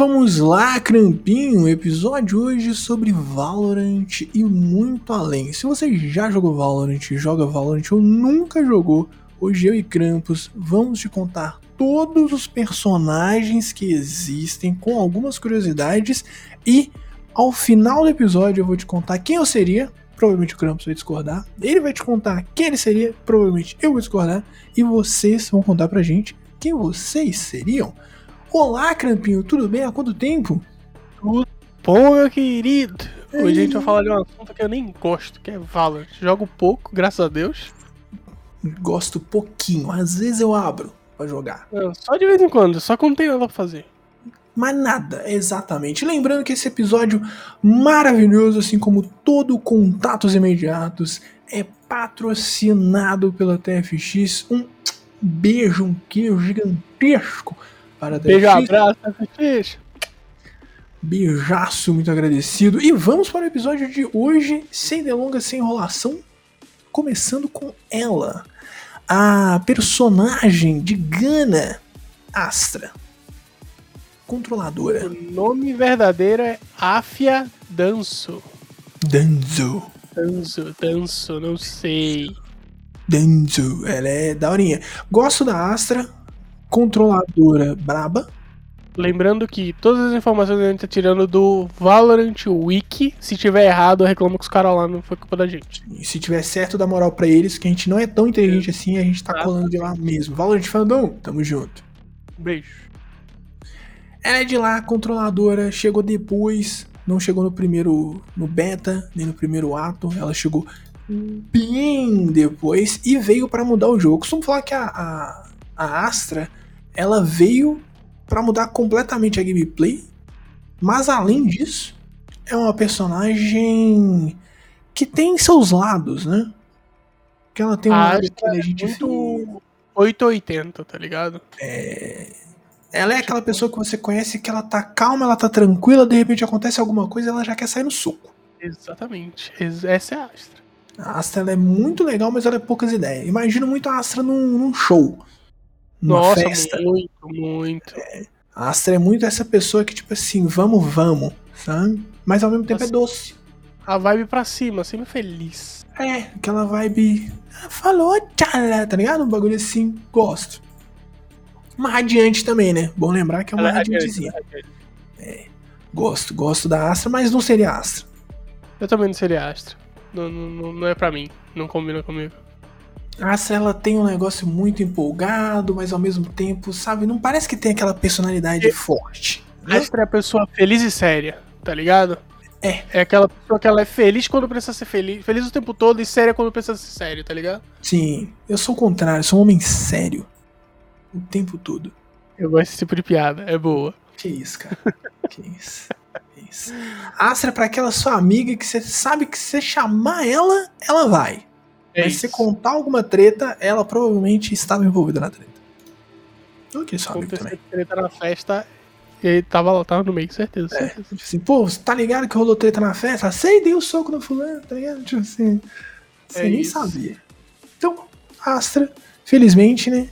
Vamos lá, Crampinho, episódio hoje sobre Valorant e muito além. Se você já jogou Valorant, joga Valorant ou nunca jogou, hoje eu e Krampus vamos te contar todos os personagens que existem com algumas curiosidades e ao final do episódio eu vou te contar quem eu seria, provavelmente o Krampus vai discordar, ele vai te contar quem ele seria, provavelmente eu vou discordar e vocês vão contar pra gente quem vocês seriam. Olá, Crampinho, tudo bem? Há quanto tempo? Tudo bom, meu querido? Hoje a gente vai falar de um assunto que eu nem gosto, que é Valorant. Jogo pouco, graças a Deus. Gosto pouquinho, às vezes eu abro pra jogar. Não, só de vez em quando, só quando tem nada pra fazer. Mas nada, exatamente. Lembrando que esse episódio maravilhoso, assim como todo Contatos Imediatos, é patrocinado pela TFX. Um beijo, um queijo gigantesco para Beijo, abraço, TFX. Beijaço, muito agradecido. E vamos para o episódio de hoje, sem delongas, sem enrolação, começando com ela, a personagem de Gana, Astra, controladora. O nome verdadeiro é Afia Danço. Danzo. Danço, Danço, não sei. Danzo, ela é daorinha. Gosto da Astra, controladora braba. Lembrando que todas as informações a gente tá tirando do Valorant Wiki. Se tiver errado, eu reclamo com os caras lá, não foi culpa da gente. E se tiver certo, dá moral pra eles, que a gente não é tão inteligente assim, a gente tá colando de lá mesmo. Valorant Fandom, tamo junto. Beijo. Ela é de lá, controladora, chegou depois, não chegou no primeiro, no beta, nem no primeiro ato, ela chegou bem depois e veio pra mudar o jogo. Costumo falar que a, a, a Astra, ela veio pra mudar completamente a gameplay, mas além disso, é uma personagem que tem seus lados, né? Que ela tem um A lado que a é gente muito 880, tá ligado? Ela é aquela pessoa que você conhece que ela tá calma, ela tá tranquila, de repente acontece alguma coisa ela já quer sair no soco. Exatamente. Ex- Essa é a Astra. A Astra é muito legal, mas ela é poucas ideias. Imagino muito a Astra num, num show. Nossa, festa. muito, muito. A Astra é muito essa pessoa que, tipo assim, vamos, vamos, sabe? Mas ao mesmo tempo é Nossa. doce. A vibe pra cima, sempre feliz. É, aquela vibe. "Ah, Falou, tchala, tá ligado? Um bagulho assim, gosto. Uma radiante também, né? Bom lembrar que é uma Ela é radiante, radiantezinha. é radiante. Gosto, gosto da Astra, mas não seria Astra. Eu também não seria Astra. Não, não, não- não é pra mim. Não combina comigo. A Astra ela tem um negócio muito empolgado, mas ao mesmo tempo, sabe, não parece que tem aquela personalidade E- forte. né? Astra é a pessoa feliz e séria, tá ligado? É. É aquela pessoa que ela é feliz quando precisa ser feliz. Feliz o tempo todo e séria quando precisa ser sério, tá ligado? Sim, eu sou o contrário, sou um homem sério. O tempo todo. Eu gosto desse tipo de piada. É boa. Que isso, cara. que isso. Que isso. Astra é pra aquela sua amiga que você sabe que se você chamar ela, ela vai. É Mas se isso. você contar alguma treta, ela provavelmente estava envolvida na treta. Aquele seu amigo também. Treta na festa e ele tava tava no meio, certeza. É, certeza. tipo assim, pô, você tá ligado que rolou treta na festa? Sei, dei o soco no fulano, tá ligado? Tipo assim, você É nem isso. sabia. Então, Astra, felizmente, né,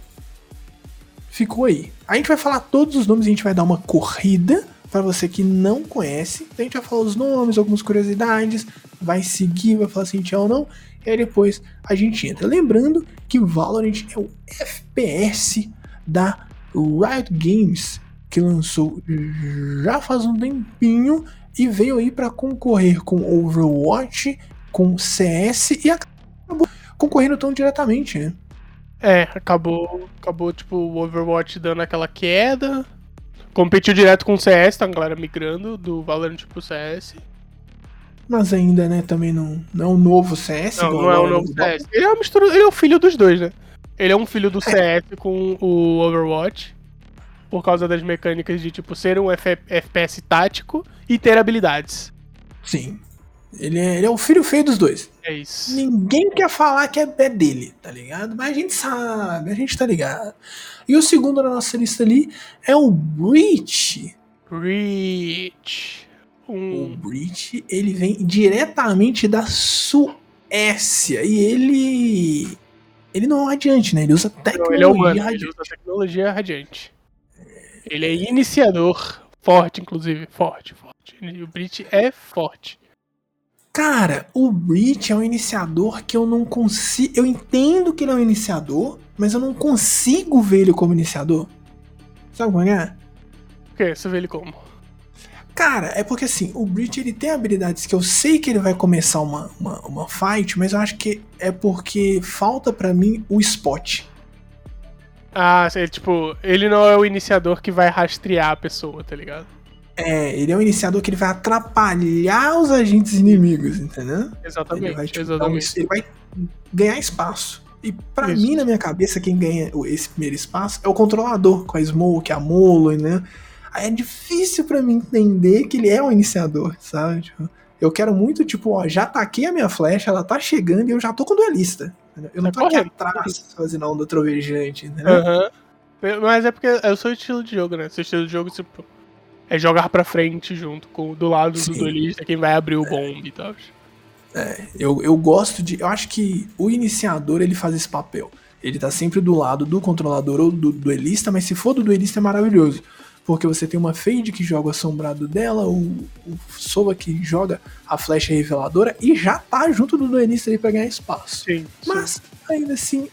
ficou aí. A gente vai falar todos os nomes, a gente vai dar uma corrida pra você que não conhece. A gente vai falar os nomes, algumas curiosidades, vai seguir, vai falar se a gente é ou não, e aí depois a gente entra. Lembrando que Valorant é o FPS da Riot Games, que lançou já faz um tempinho e veio aí pra concorrer com Overwatch, com CS e acabou concorrendo tão diretamente, né? É, acabou, acabou tipo o Overwatch dando aquela queda. Competiu direto com o CS, tá a galera migrando do Valorant pro CS. Mas ainda, né, também não, não é o novo CS. Não, não é o agora novo. CS. Ele é mistura, ele é o filho dos dois, né? Ele é um filho do CS com o Overwatch. Por causa das mecânicas de, tipo, ser um F- FPS tático e ter habilidades. Sim. Ele é, ele é o filho feio dos dois. É isso. Ninguém quer falar que é é dele, tá ligado? Mas a gente sabe, a gente tá ligado. E o segundo na nossa lista ali é o Breach. Reach. O Um, Breach, ele vem diretamente da Suécia. E ele. Ele não é um radiante, né? Ele usa não, tecnologia ele é humano, radiante. ele usa tecnologia radiante. Ele é iniciador. Forte, inclusive. Forte, forte. E o Brit é forte. Cara, o Breach é um iniciador que eu não consigo. Eu entendo que ele é um iniciador, mas eu não consigo ver ele como iniciador. Sabe como é? O que? Você vê ele como? Cara, é porque assim, o Breach ele tem habilidades que eu sei que ele vai começar uma, uma, uma fight, mas eu acho que é porque falta para mim o spot. Ah, tipo, ele não é o iniciador que vai rastrear a pessoa, tá ligado? É, ele é um iniciador que ele vai atrapalhar os agentes inimigos, entendeu? Exatamente. Ele vai, tipo, exatamente. Um, ele vai ganhar espaço. E para mim, na minha cabeça, quem ganha esse primeiro espaço é o controlador, com a Smoke, a Molo, né? É difícil para mim entender que ele é um iniciador, sabe? Tipo, eu quero muito, tipo, ó, já taquei a minha flecha, ela tá chegando e eu já tô com o duelista. Eu não tô aqui atrás fazendo onda trovejante, entendeu? Uhum. Mas é porque é o seu estilo de jogo, né? Seu estilo de jogo, tipo, é jogar pra frente junto com do lado Sim. do duelista, quem vai abrir o é. bomb e tal. É, eu, eu gosto de. Eu acho que o iniciador ele faz esse papel. Ele tá sempre do lado do controlador ou do duelista, mas se for do duelista é maravilhoso porque você tem uma Fade que joga o assombrado dela, o, o Sova que joga a flecha reveladora e já tá junto do duelista ali pra ganhar espaço. Sim, Mas, sim. ainda assim,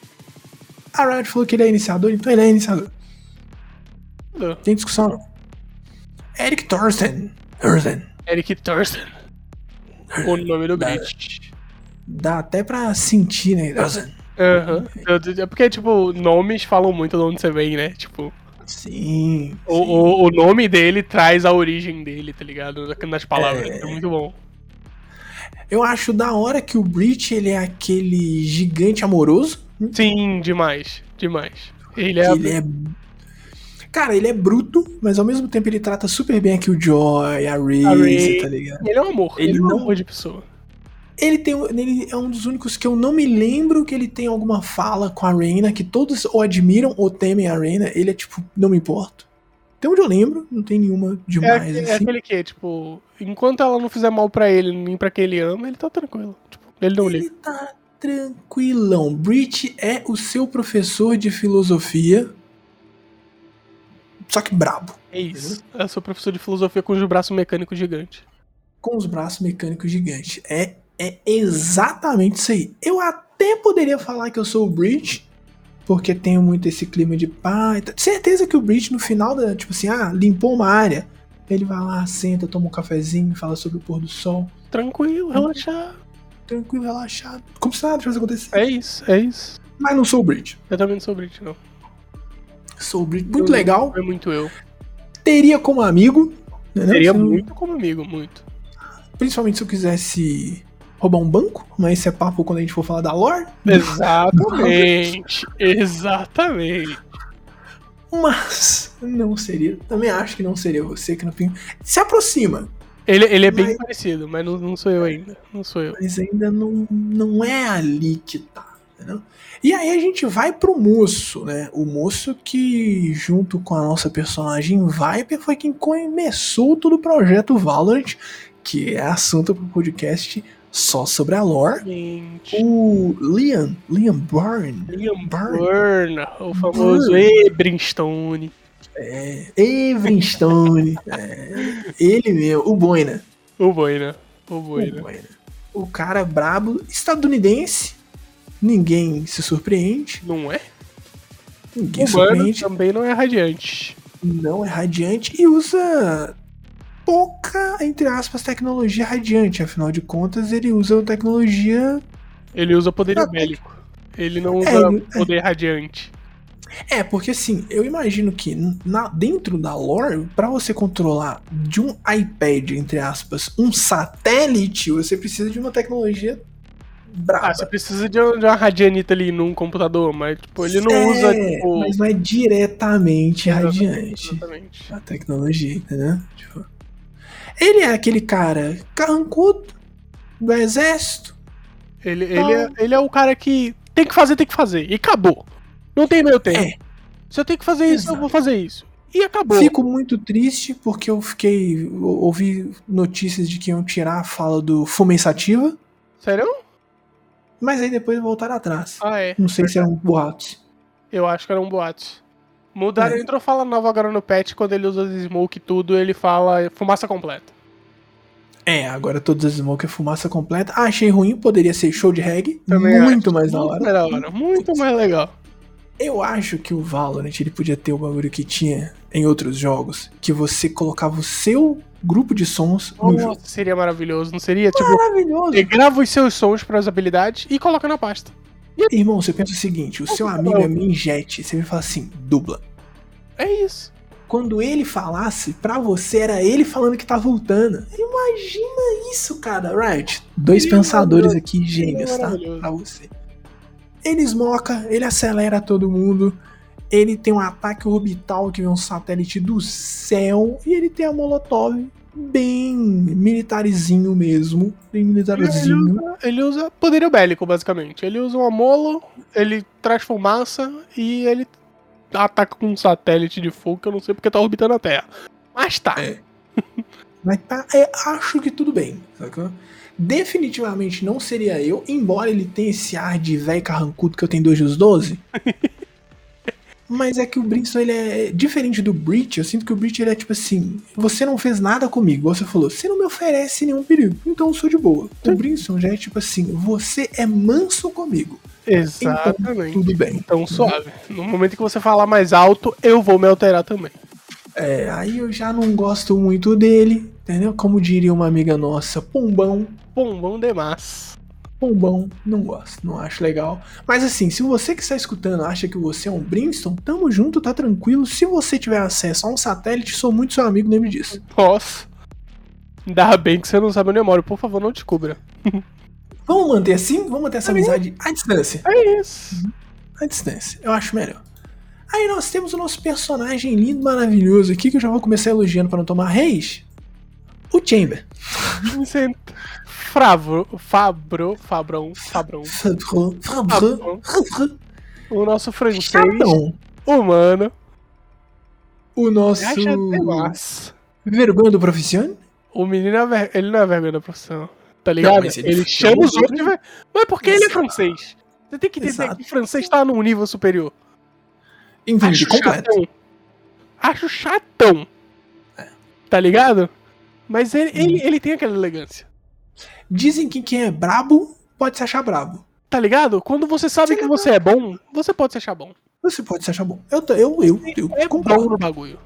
a Riot falou que ele é iniciador, então ele é iniciador. Não. Tem discussão não. Eric Thorsten. Thorsten. Eric Thorsten. O nome do Brit. Dá até pra sentir, né? Thorsten. Aham. Uhum. É porque, tipo, nomes falam muito de onde você vem, né? Tipo. Sim. O, sim. O, o, nome dele traz a origem dele, tá ligado? Nas palavras. É... é muito bom. Eu acho da hora que o Breach ele é aquele gigante amoroso. Sim, demais. Demais. Ele é. Ele é... Cara, ele é bruto, mas ao mesmo tempo ele trata super bem aqui o Joy, a Raze, tá ligado? Ele é um amor. Ele, ele é um amor de pessoa. Ele tem ele é um dos únicos que eu não me lembro que ele tem alguma fala com a Reina, que todos o admiram ou temem a Reina. Ele é tipo, não me importo. Até onde eu lembro, não tem nenhuma demais. É, assim. é aquele que, tipo, enquanto ela não fizer mal para ele, nem para quem ele ama, ele tá tranquilo. Tipo, ele não ele liga. tá tranquilão. Breach é o seu professor de filosofia. Só que brabo. É isso. É o seu professor de filosofia com os braços mecânicos gigantes. Com os braços mecânicos gigantes. É é exatamente isso aí. Eu até poderia falar que eu sou o Breach, porque tenho muito esse clima de pai. Certeza que o Breach no final da, tipo assim, ah, limpou uma área. Ele vai lá, senta, toma um cafezinho, fala sobre o pôr do sol. Tranquilo, relaxado. Tranquilo, relaxado. Como se nada tivesse acontecido. É isso, é isso. Mas não sou o Breach. Eu também não sou o Breach, não. Sou o Breach. Muito eu, legal. É muito eu. Teria como amigo. Teria muito como amigo, muito. Principalmente se eu quisesse roubar um banco, mas esse é papo quando a gente for falar da lore. Exatamente, exatamente. Mas não seria, também acho que não seria você que no fim se aproxima. Ele, ele é mas, bem parecido, mas não, não sou eu ainda, não sou eu. Mas ainda não, não é ali que tá, entendeu? E aí a gente vai pro moço, né? O moço que, junto com a nossa personagem Viper, foi quem começou todo o projeto Valorant, que é assunto pro podcast só sobre a lore. Gente. O Liam, Liam Byrne. Liam Byrne, o famoso Ebrinstone. É, Ebrinstone. é, ele mesmo, o Boina. O Boina. O Boina. O, Boina. o cara brabo, estadunidense. Ninguém se surpreende. Não é? Ninguém o surpreende. também não é radiante. Não é radiante e usa pouca, entre aspas, tecnologia radiante. Afinal de contas, ele usa tecnologia. Ele usa poder ah, bélico. Ele não usa é, poder é. radiante. É, porque assim, eu imagino que na, dentro da lore, para você controlar de um iPad, entre aspas, um satélite, você precisa de uma tecnologia. Ah, você precisa de uma radianita ali num computador, mas tipo, ele não é, usa. Tipo... Mas não é diretamente exatamente, radiante. Exatamente. A tecnologia, entendeu? Tipo. Ele é aquele cara carrancudo do exército. Ele, então... ele, é, ele é o cara que tem que fazer, tem que fazer. E acabou. Não tem meio tempo. É. Se eu tenho que fazer isso, eu vou fazer isso. E acabou. Fico muito triste porque eu fiquei. ouvi notícias de que iam tirar a fala do Fumei Sativa. Sério? Mas aí depois voltaram atrás. Ah, é. Não sei se eram boatos. Eu acho que eram boatos. Mudaram, É. entrou fala nova agora no patch, quando ele usa smoke e tudo, ele fala fumaça completa. É, agora todas as smoke é fumaça completa. Ah, achei ruim, poderia ser show de reggae. Também muito acho. mais da Muito hora. da hora, muito mais legal. Eu acho que o Valorant ele podia ter o bagulho que tinha em outros jogos, que você colocava o seu grupo de sons no jogo. Nossa, seria maravilhoso, não seria? Tipo, Maravilhoso. ele grava os seus sons para as habilidades e coloca na pasta. Irmão, você pensa o seguinte, o seu amigo é Minjet, você vai falar assim, dubla. É isso. Quando ele falasse, pra você era ele falando que tá voltando. Imagina isso, cara, right? Dois Seria pensadores maravilhoso. aqui, Seria tá? Pra você. Ele esmoca, ele acelera todo mundo. Ele tem um ataque orbital que vem um satélite do céu. E ele tem a Molotov bem militarizinho mesmo. Bem militarzinho. Ele usa poderio bélico, basicamente. Ele usa um amolo, ele traz fumaça e ele ataca com um satélite de fogo que eu não sei porque tá orbitando a Terra. Mas tá. É. Mas tá, é, acho que tudo bem, sacou? Definitivamente não seria eu, embora ele tenha esse ar de velho carrancudo que eu tenho dois dos 12. Mas é que o Brimstone ele é diferente do Breach. Eu sinto que o Breach ele é tipo assim: você não fez nada comigo. Você falou, você não me oferece nenhum perigo, então eu sou de boa. O Brimstone já é tipo assim: você é manso comigo. Exatamente. Tudo bem. Então suave. No momento que você falar mais alto, eu vou me alterar também. É, aí eu já não gosto muito dele, entendeu? Como diria uma amiga nossa, pombão. Bombom demais. Pombão, não gosto, não acho legal. Mas assim, se você que está escutando acha que você é um Brimstone, tamo junto, tá tranquilo. Se você tiver acesso a um satélite, sou muito seu amigo, lembre disso. Nossa. Ainda bem que você não sabe onde eu moro. Por favor, não descubra. Vamos manter assim? Vamos manter essa amizade à distância. É isso. À distância, eu acho melhor. Aí nós temos o nosso personagem lindo, maravilhoso aqui, que eu já vou começar elogiando para não tomar reis. O Chamber. Vincent. Fravro. Fabro. Fabrão. Fabrão. Fabro, Fabro, Fabro. O nosso francês. Chatão. Humano. O nosso vergonha do profissão. O menino é ver... ele não é vergonha da profissão. Tá ligado? mas ele ele chama os os outros de ver... Mas é porque ele é francês. Você tem que entender Exato. que o francês tá num nível superior. Entendi, Acho completo. chatão. Acho chatão. Tá ligado? Mas ele, ele, ele tem aquela elegância. Dizem que quem é brabo pode se achar brabo. Tá ligado? Quando você sabe Sim, que você é bom, você pode se achar bom. Você pode se achar bom. Eu, eu, eu, eu É bom concordo. no bagulho.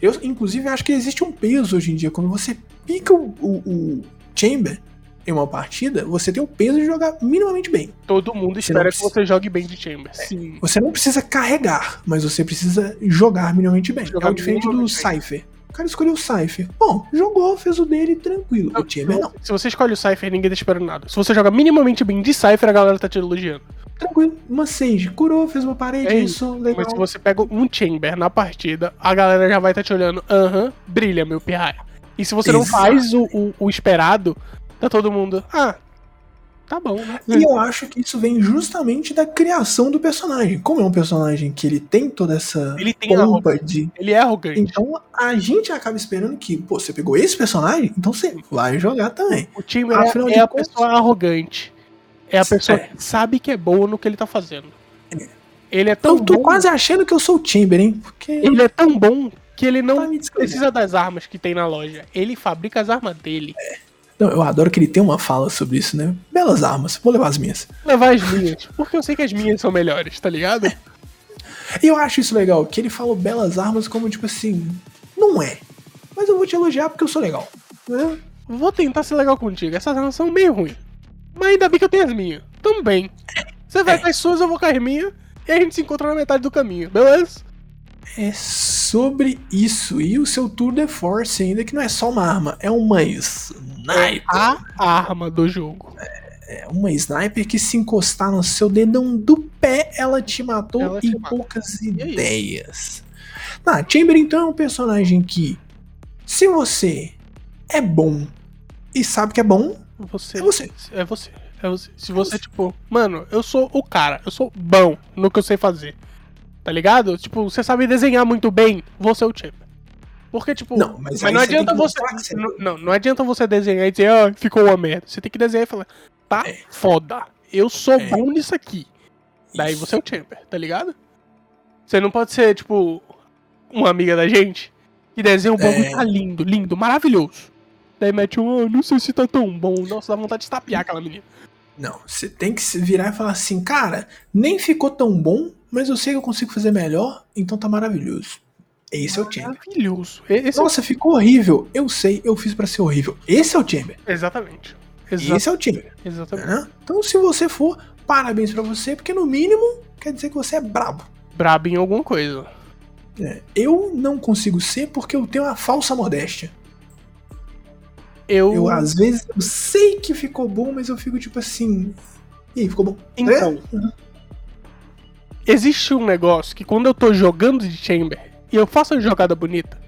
Eu, inclusive, acho que existe um peso hoje em dia. Quando você pica o, o, o Chamber em uma partida, você tem o peso de jogar minimamente bem. Todo mundo Você espera que precisa- você jogue bem de Chamber. Sim. Você não precisa carregar, mas você precisa jogar minimamente bem. Jogar é o diferente do. Cypher. O cara escolheu o Cypher. Bom, jogou, fez o dele tranquilo. O Chamber não. Se você escolhe o Cypher, ninguém tá esperando nada. Se você joga minimamente bem de Cypher, a galera tá te elogiando. Tranquilo. Uma Sage curou, fez uma parede, É isso, legal. Mas se você pega um Chamber na partida, a galera já vai estar te olhando. Aham, brilha, meu pirraia. E se você não Exato. faz o, o, o esperado, tá todo mundo. Ah, tá bom, né? E eu acho que isso vem justamente da criação do personagem. Como é um personagem que ele tem toda essa Ele tem pompa de. Ele é arrogante. Então a gente acaba esperando que, pô, você pegou esse personagem, então você vai jogar também. O Chamber Afinal é, é a contas- pessoa arrogante. É a pessoa É. que sabe que é boa no que ele tá fazendo. Ele é tão Eu tô bom. quase achando que eu sou o Chamber, hein? Porque. Ele é tão bom que ele não descrever. precisa das armas que tem na loja. Ele fabrica as armas dele. Não, eu adoro que ele tem uma fala sobre isso, né? Belas armas, vou levar as minhas. Levar as minhas. Porque eu sei que as minhas são melhores, tá ligado? E eu acho isso legal, que ele falou belas armas como tipo assim. Não é. Mas eu vou te elogiar porque eu sou legal. Né? Vou tentar ser legal contigo. Essas armas são meio ruins. Mas ainda bem que eu tenho as minhas. Também. Você vai É. com as suas, eu vou com as minhas. E a gente se encontra na metade do caminho, beleza? É sobre isso. E o seu Tour de Force ainda, que não é só uma arma, é uma sniper. A arma do jogo. É uma sniper que se encostar no seu dedão do pé, ela te matou Ela em mata. poucas aí? ideias. Tá, Chamber então é um personagem que, se você é bom e sabe que é bom, Você. É você. É você. É você. Se você, tipo, mano, eu sou o cara, eu sou bom no que eu sei fazer. Tá ligado? Tipo, você sabe desenhar muito bem, você é o Chamber. Porque, tipo, Não, mas mas não você adianta você. você é Não, não, não adianta você desenhar e dizer, ah, ficou uma merda. Você tem que desenhar e falar, tá foda. Eu sou É. bom nisso aqui. Daí Isso. você é o Chamber, tá ligado? Você não pode ser, tipo, uma amiga da gente que desenha um bagulho É. tá lindo, lindo, maravilhoso. Daí mete um, ah, não sei se tá tão bom. Nossa, dá vontade de estapear aquela menina. Não, você tem que se virar e falar assim, cara, nem ficou tão bom, mas eu sei que eu consigo fazer melhor, então tá maravilhoso. Esse é o Chamber. Maravilhoso. É Nossa, ficou horrível. Eu sei, eu fiz pra ser horrível. Esse é o Chamber. Exatamente. Exa- Esse é o Chamber. Exatamente. né? Então, se você for, parabéns pra você, porque no mínimo quer dizer que você é brabo. Brabo em alguma coisa. É, Eu não consigo ser porque eu tenho uma falsa modéstia. Eu. Eu, às vezes, eu sei que ficou bom, mas eu fico tipo assim. E aí, ficou bom? Então, É? existe um negócio que quando eu tô jogando de Chamber e eu faço uma jogada bonita,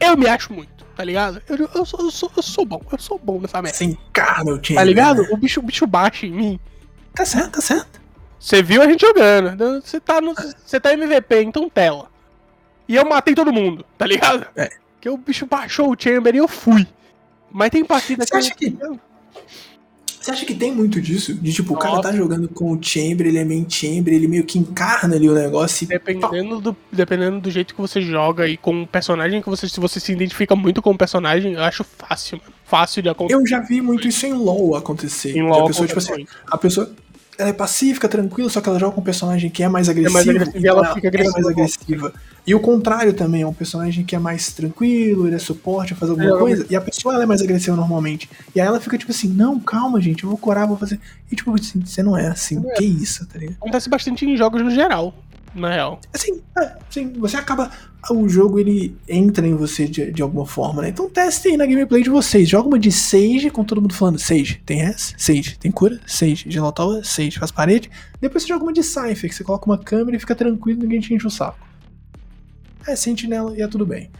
eu me acho muito, tá ligado? Eu, eu, sou, eu, sou, eu sou bom, eu sou bom nessa merda. Você encarna o Chamber. Tá ligado? né? O bicho, o bicho baixa em mim. Tá certo, tá certo. Você viu a gente jogando. então Você tá no. Você tá MVP, então tela. E eu matei todo mundo, tá ligado? É. Que o bicho baixou o Chamber e eu fui. Mas tem partida Você acha que- Você acha que tem muito disso? De tipo, o cara Nossa. tá jogando com o Chamber, ele é main Chamber, ele meio que encarna ali o negócio e. Dependendo do, dependendo do jeito que você joga e com o personagem que você. Se você se identifica muito com o personagem, eu acho fácil, mano. Fácil de acontecer. Eu já vi muito isso em LoL acontecer. Em LoL a pessoa, tipo assim, a pessoa. Ela é pacífica, tranquila, só que ela joga com um personagem que é mais agressivo. mais agressivo e ela fica É mais agressiva. agressiva. E o contrário também, é um personagem que é mais tranquilo, ele é suporte, faz alguma É, coisa, e a pessoa ela é mais agressiva normalmente. E aí ela fica tipo assim, não, calma, gente, eu vou curar, vou fazer. E tipo assim, você não é assim, é. que isso, tá ligado? Acontece bastante em jogos no geral, na real. Assim, é, sim, você acaba. O jogo ele entra em você de, de alguma forma, né? Então testem aí na gameplay de vocês. Joga uma de Sage com todo mundo falando Sage. Tem res? Sage. Tem cura? Sage. Genotower? Sage. Faz parede. Depois você joga uma de Cypher, que você coloca uma câmera e fica tranquilo, ninguém te enche o saco. É sentinela e é tudo bem.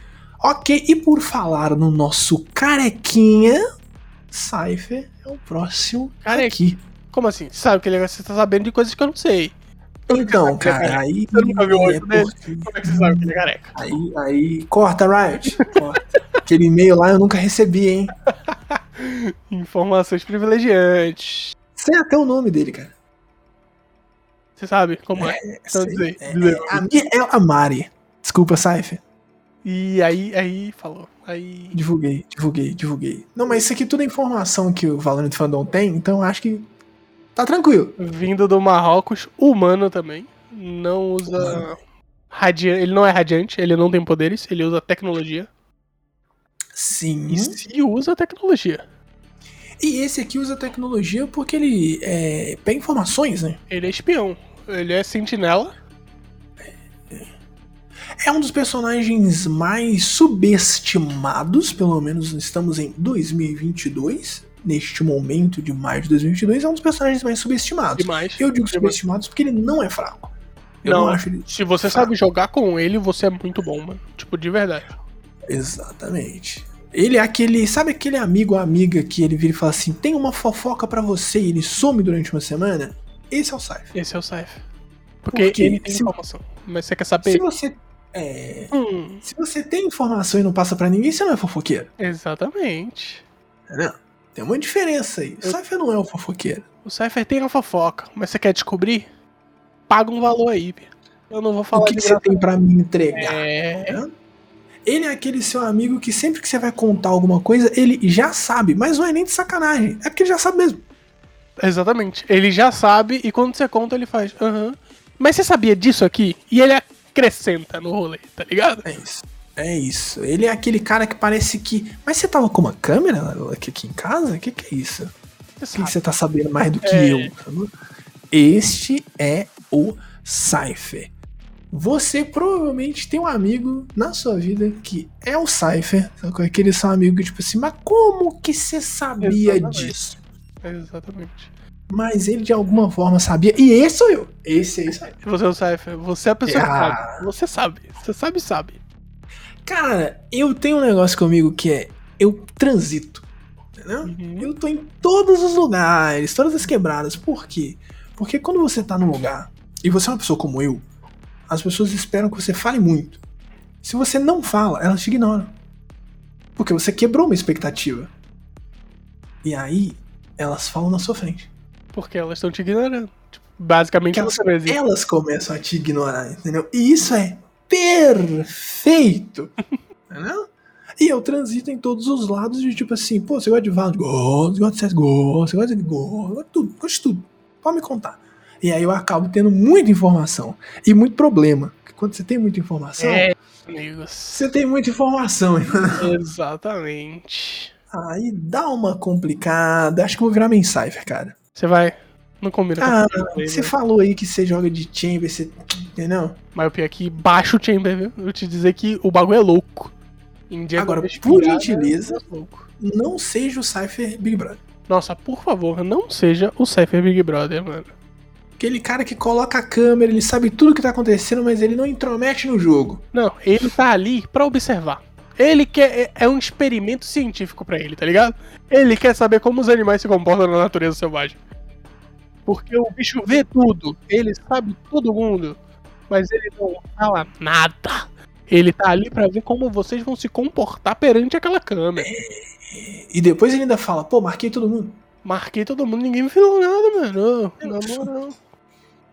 Ok, e por falar no nosso carequinha, Cypher é o próximo Careca. aqui. Como assim? Sabe que ele, você tá sabendo de coisas que eu não sei. Então, é cara, aí. Você nunca viu o é rosto dele? Como é que você sabe que ele é careca? Aí, aí, corta, Riot. Corta. Aquele e-mail lá eu nunca recebi, hein? Informações privilegiantes. Sei até o nome dele, cara. Você sabe como é? Então, Sei. dizer, É, é, a minha é a Mari. Desculpa, Saife. E aí, aí falou. Aí. Divulguei, divulguei, divulguei. Não, mas isso aqui tudo é informação que o Valorant Fandom tem, então eu acho que tá tranquilo. Vindo do Marrocos, humano também. Não usa. Radiante. Ele não é radiante, ele não tem poderes, ele usa tecnologia. Sim. E se usa tecnologia. E esse aqui usa tecnologia porque ele é, pega informações, né? Ele é espião. Ele é sentinela. É um dos personagens mais subestimados, pelo menos estamos em 2022. Neste momento de maio de 2022, é um dos personagens mais subestimados. Demais. Eu digo Demais. subestimados porque ele não é fraco. Eu não, Não, acho ele. Se você fraco. sabe jogar com ele, você é muito bom, mano. Tipo, de verdade. Exatamente. Ele é aquele. Sabe aquele amigo ou amiga que ele vira e fala assim: tem uma fofoca pra você e ele some durante uma semana? Esse é o Cypher. Esse é o Cypher. Porque Por quê? ele tem Se- informação. Mas você quer Se saber? você. É, Hum, se você tem informação e não passa pra ninguém, você não é fofoqueiro. exatamente. Entendeu? Tem uma diferença aí. O Eu- Cypher não é o fofoqueiro. O Cypher tem a fofoca, mas você quer descobrir? Paga um valor aí. Eu não vou falar o que, que você tem pra me entregar? É. Né? Ele é aquele seu amigo que sempre que você vai contar alguma coisa, ele já sabe, mas não é nem de sacanagem. É porque ele já sabe mesmo. Exatamente. Ele já sabe e quando você conta, ele faz. Aham. Mas você sabia disso aqui? E ele acrescenta no rolê, tá ligado? É isso. É isso. Ele é aquele cara que parece que. Mas você tava com uma câmera aqui, aqui em casa? O que, que é isso? Você O que, você tá sabendo mais do que É. eu? Este é o Cypher. Você provavelmente tem um amigo na sua vida que é o Cypher. Aquele seu amigo que, tipo assim, mas como que você sabia Exatamente. disso? Exatamente. Mas ele de alguma forma sabia. E esse sou eu. Esse é isso aí. Você é o Cypher. Você é a pessoa que Ah. sabe. Você sabe. Você sabe, sabe. Cara, eu tenho um negócio comigo que é. Eu transito. Entendeu? Uhum. Eu tô em todos os lugares, todas as quebradas. Por quê? Porque quando você tá num lugar e você é uma pessoa como eu, as pessoas esperam que você fale muito. Se você não fala, elas te ignoram. Porque você quebrou uma expectativa. E aí, elas falam na sua frente. Porque elas estão te ignorando. Tipo, Basicamente elas, elas começam a te ignorar, entendeu? E isso é perfeito, entendeu? E eu transito em todos os lados de tipo assim, pô, você gosta de Valorant? Gosto, você gosta de CS? Gosto, você gosta de Gosto, gosto de tudo, gosto de tudo. Pode me contar. E aí eu acabo tendo muita informação e muito problema. Porque quando você tem muita informação, É, amigos. você tem muita informação? Exatamente. Aí dá uma complicada. Acho que eu vou virar main cipher, cara. Você vai. Não combina Ah, com você né? falou aí que você joga de chamber, você. Entendeu? Mas o pior é que baixa o chamber, viu? Eu te dizer que o bagulho é louco. Em dia Agora, por gentileza. é louco. Não seja o Cypher Big Brother. Nossa, por favor, não seja o Cypher Big Brother, mano. Aquele cara que coloca a câmera, ele sabe tudo que tá acontecendo, mas ele não intromete no jogo. Não, ele tá ali pra observar. Ele quer. é- É um experimento científico pra ele, tá ligado? Ele quer saber como os animais se comportam na natureza selvagem. Porque o bicho vê tudo, ele sabe todo mundo, mas ele não fala nada. Ele tá ali pra ver como vocês vão se comportar perante aquela câmera. E depois ele ainda fala, pô, marquei todo mundo. Marquei todo mundo, ninguém me falou nada, mano. Na moral.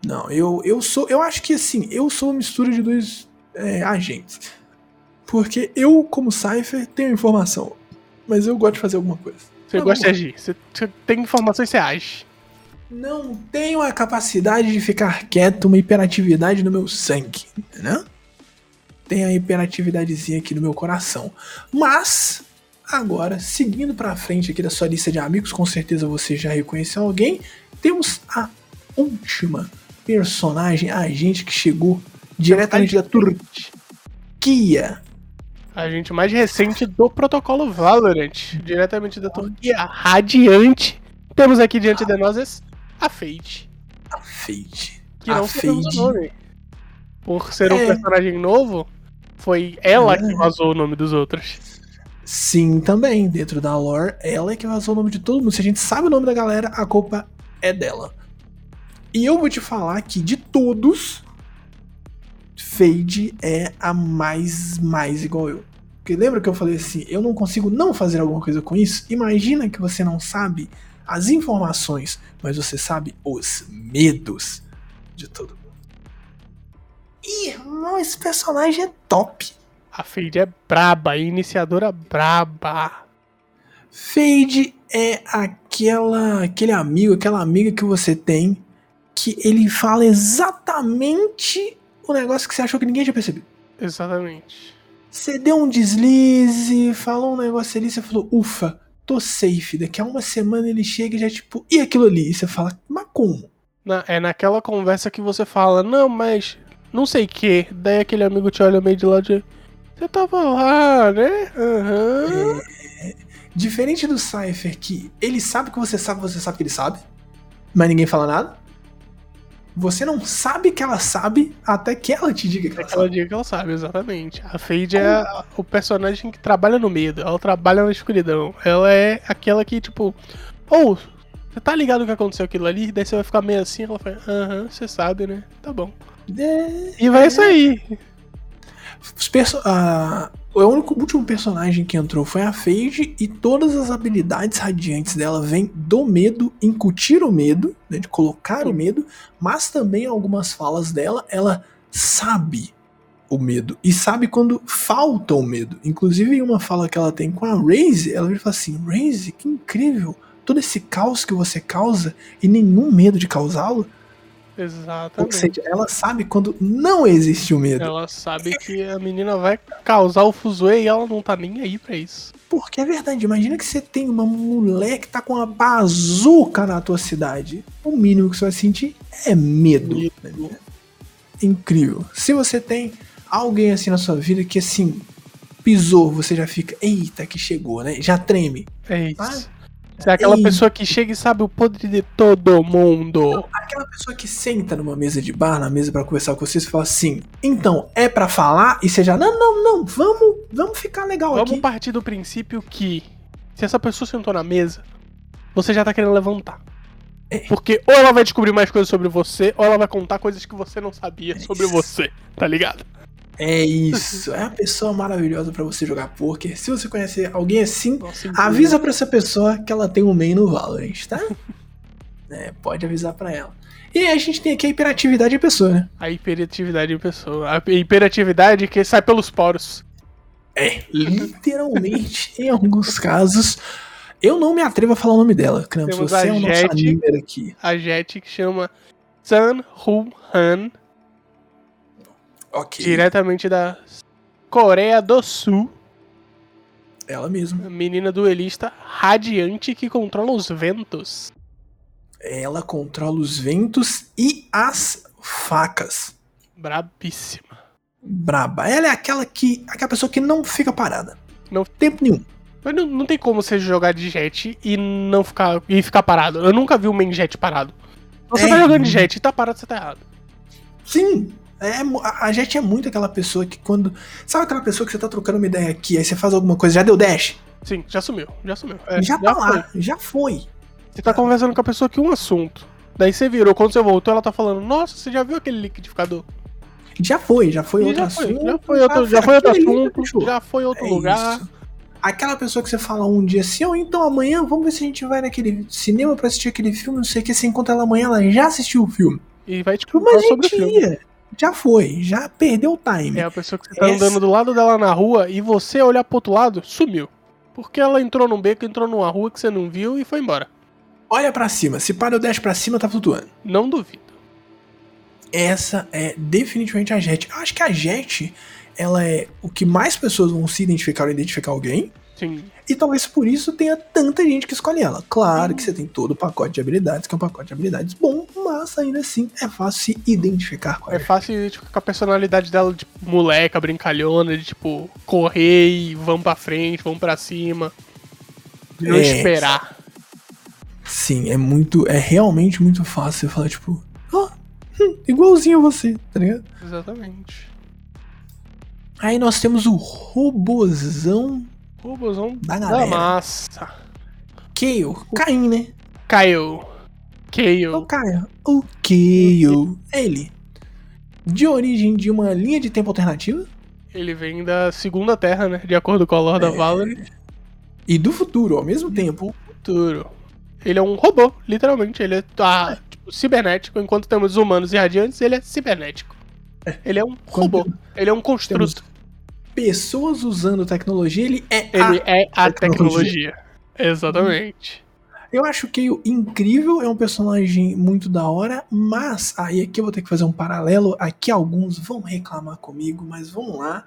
Não, eu, eu sou. Eu acho que assim, eu sou uma mistura de dois é, agentes. Porque eu, como Cypher, tenho informação. Mas eu gosto de fazer alguma coisa. Você Tá gosta bom. de agir. Você, você tem informações, você age. Não tenho a capacidade de ficar quieto, uma hiperatividade no meu sangue, né? Tem a hiperatividadezinha aqui no meu coração. Mas, agora, seguindo pra frente aqui da sua lista de amigos, com certeza você já reconheceu alguém, temos a última personagem, agente que chegou diretamente da Turquia. A gente mais recente do protocolo Valorant, diretamente da Turquia, radiante. Temos aqui diante de nós a Fade, A Fade. que A não sabemos o nome. Por ser um É. personagem novo, foi ela É. que vazou o nome dos outros. Sim, também, dentro da lore, ela é que vazou o nome de todo mundo. Se a gente sabe o nome da galera, a culpa é dela. E eu vou te falar que de todos, Fade é a mais, mais igual eu. Porque lembra que eu falei assim, eu não consigo não fazer alguma coisa com isso? Imagina que você não sabe as informações, mas você sabe os medos de todo mundo. Irmão, esse personagem é top. A Fade é braba, iniciadora braba. Fade é aquela, aquele amigo, aquela amiga que você tem que ele fala exatamente o negócio que você achou que ninguém tinha percebido. Exatamente. Você deu um deslize, falou um negócio ali, você falou, ufa, tô safe. Daqui a uma semana ele chega e já tipo, e aquilo ali? E você fala, mas como? Na- é naquela conversa que você fala, não, mas não sei o que. Daí aquele amigo te olha meio de lado de. Você tava lá, né? Aham. Diferente do Cypher, que ele sabe que você sabe, você sabe que ele sabe, mas ninguém fala nada. Você não sabe que ela sabe até que ela te diga que ela Aquela sabe. dia que ela sabe, exatamente. A Fade é o personagem que trabalha no medo, ela trabalha na escuridão. Ela é aquela que, tipo, ou você tá ligado o que aconteceu aquilo ali? Daí você vai ficar meio assim, ela fala, aham, você sabe, né? Tá bom. É, E vai sair. Os perso o único último personagem que entrou foi a Fade e todas as habilidades radiantes dela vêm do medo, incutir o medo, né, de colocar o medo, mas também algumas falas dela, ela sabe o medo e sabe quando falta o medo. Inclusive em uma fala que ela tem com a Raze, ela fala assim: "Raze, que incrível! Todo esse caos que você causa e nenhum medo de causá-lo". Ou Exatamente. seja, ela sabe quando não existe o medo. Ela sabe que a menina vai causar o fuzuê e ela não tá nem aí pra isso. Porque é verdade, imagina que você tem uma mulher que tá com uma bazuca na tua cidade. O mínimo que você vai sentir é medo. Medo. Incrível. Se você tem alguém assim na sua vida que assim pisou, você já fica, eita, que chegou, né? Já treme. É isso. Você é aquela ei. pessoa que chega e sabe o podre de todo mundo. Aquela pessoa que senta numa mesa de bar, na mesa pra conversar com você, você fala assim, então, é pra falar? E você já, não, não, não, vamos, vamos ficar legal Vamos aqui. partir do princípio que se essa pessoa sentou na mesa, você já tá querendo levantar. É. Porque ou ela vai descobrir mais coisas sobre você, ou ela vai contar coisas que você não sabia sobre isso. você, tá ligado? É isso, é a pessoa maravilhosa pra você jogar poker. Se você conhecer alguém assim, Nossa. Avisa pra essa pessoa que ela tem um main no Valorant, tá? É, pode avisar pra ela. E a gente tem aqui a hiperatividade em pessoa, né? A hiperatividade em pessoa. A hiperatividade que sai pelos poros. É, literalmente, em alguns casos. Eu não me atrevo a falar o nome dela, Krampus. Você é o nosso anime aqui. A Jet que chama Sun Hu Han, Ok. diretamente da Coreia do Sul. Ela mesma. Menina duelista radiante que controla os ventos. Ela controla os ventos e as facas. Brabíssima. Braba. Ela é aquela que. aquela pessoa que não fica parada. Não. Tempo nenhum. Mas não, não tem como você jogar de jet e não ficar e ficar parado. Eu nunca vi um main jet parado. Você É. tá jogando de jet e tá parado, você tá errado. Sim. É, a gente é muito aquela pessoa que quando. Sabe aquela pessoa que você tá trocando uma ideia aqui, aí você faz alguma coisa, já deu dash? Sim, já sumiu, já sumiu. É, já tá foi. lá, já foi. Você tá conversando com a pessoa aqui um assunto. Daí você virou, quando você voltou, ela tá falando, nossa, você já viu aquele liquidificador? Já foi, já foi E outro já foi, assunto. já foi outro, já foi outro assunto, fechou. já foi outro É lugar. isso. Aquela pessoa que você fala um dia assim, ou então amanhã, vamos ver se a gente vai naquele cinema pra assistir aquele filme, não sei o que, você encontra ela amanhã, ela já assistiu o filme. E vai te Mas contar a sobre o gente filme. ia. Já foi, já perdeu o time. É a pessoa que você tá Essa- andando do lado dela na rua e você olhar pro outro lado, sumiu. Porque ela entrou num beco, entrou numa rua que você não viu e foi embora. Olha pra cima, se para o dash pra cima, tá flutuando. Não duvido. Essa é definitivamente a Jet. Eu acho que a Jet, ela é o que mais pessoas vão se identificar ou identificar alguém. Sim. E talvez por isso tenha tanta gente que escolhe ela. Claro que você tem todo o pacote de habilidades, que é um pacote de habilidades bom, mas ainda assim é fácil se identificar com É ela. fácil identificar com a personalidade dela de moleca, brincalhona, de tipo, correr e vamos pra frente, vamos pra cima. Não É. esperar. Sim, é muito. É realmente muito fácil você falar, tipo, ó, hum, igualzinho a você, tá ligado? Exatamente. Aí nós temos o robozão Robozão Da da massa. Kale. Caim, né? Caiu. O Caiu. cara, o Kale. Ele. De origem de uma linha de tempo alternativa Ele vem da segunda terra, né? De acordo com a lore da É. Valorant. e do futuro ao mesmo tempo. Futuro. Ele é um robô, literalmente. Ele é ah, tipo, cibernético. Enquanto temos humanos e radiantes, ele é cibernético. Ele é um robô. Ele é um construto. Pessoas usando tecnologia, ele é Ele a... é a tecnologia. tecnologia. Exatamente. Eu acho o Kale incrível, é um personagem muito da hora, mas aí aqui eu vou ter que fazer um paralelo. Aqui alguns vão reclamar comigo, mas vamos lá.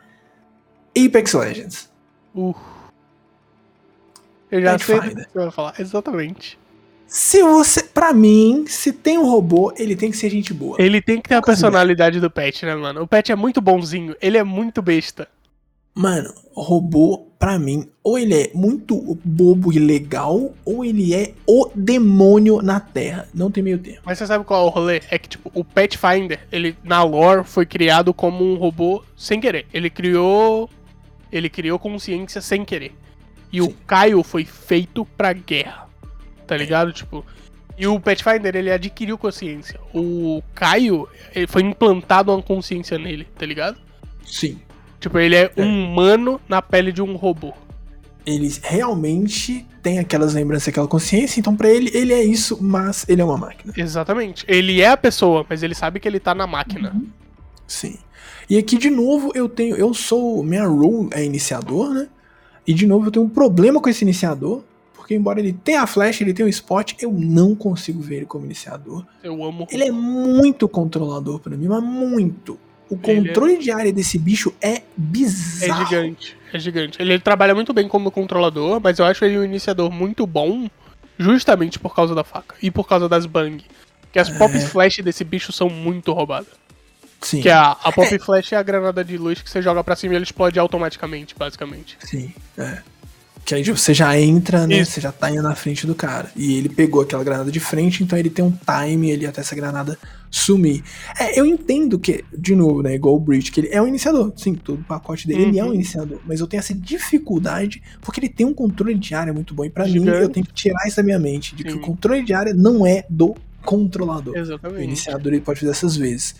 Apex Legends. Uh. Eu já sei o que você vai falar. Exatamente. Se você, Pra mim, se tem um robô, ele tem que ser gente boa. Ele tem que ter a personalidade do Pet, né, mano? O Pet é muito bonzinho. Ele é muito besta. Mano, robô, pra mim, ou ele é muito bobo e legal, ou ele é o demônio na Terra. Não tem meio termo. Mas você sabe qual é o rolê? É que, tipo, o Pathfinder, ele, na lore, foi criado como um robô sem querer. Ele criou. Ele criou consciência sem querer. E o Sim. Caio foi feito pra guerra. Tá ligado? Tipo. E o Pathfinder, ele adquiriu consciência. O Caio, ele foi implantado uma consciência nele, tá ligado? Sim. Tipo, ele é, É. um humano na pele de um robô. Ele realmente tem aquelas lembranças, aquela consciência, então pra ele, ele é isso, mas ele é uma máquina. Exatamente. Ele é a pessoa, mas ele sabe que ele tá na máquina. Sim. E aqui, de novo, eu tenho. Eu sou. Minha role é iniciador, né? E de novo eu tenho um problema com esse iniciador. Porque embora ele tenha a flash, ele tenha o spot, eu não consigo ver ele como iniciador. Eu amo. Ele é muito controlador pra mim, mas muito. O Ele é- controle de área desse bicho é É bizarro. gigante, é gigante. Ele, trabalha muito bem como controlador, mas eu acho ele um iniciador muito bom, justamente por causa da faca e por causa das bang. Que as pop flash desse bicho são muito roubadas. Sim. Que a, a pop flash é a granada de luz que você joga pra cima e ele explode automaticamente, basicamente. Sim, é. Que aí tipo, você já entra, né? Isso. Você já tá indo na frente do cara. E ele pegou aquela granada de frente, então ele tem um time ali até essa granada sumir. É, eu entendo que, de novo, né? Igual o Breach, que ele é um iniciador. Sim, todo o pacote dele ele é um Uhum. iniciador. Mas eu tenho essa dificuldade porque ele tem um controle de área muito bom. E pra mim, Gigante. eu tenho que tirar isso da minha mente. De que Sim. o controle de área não é do controlador. O Exatamente. iniciador ele pode fazer essas vezes.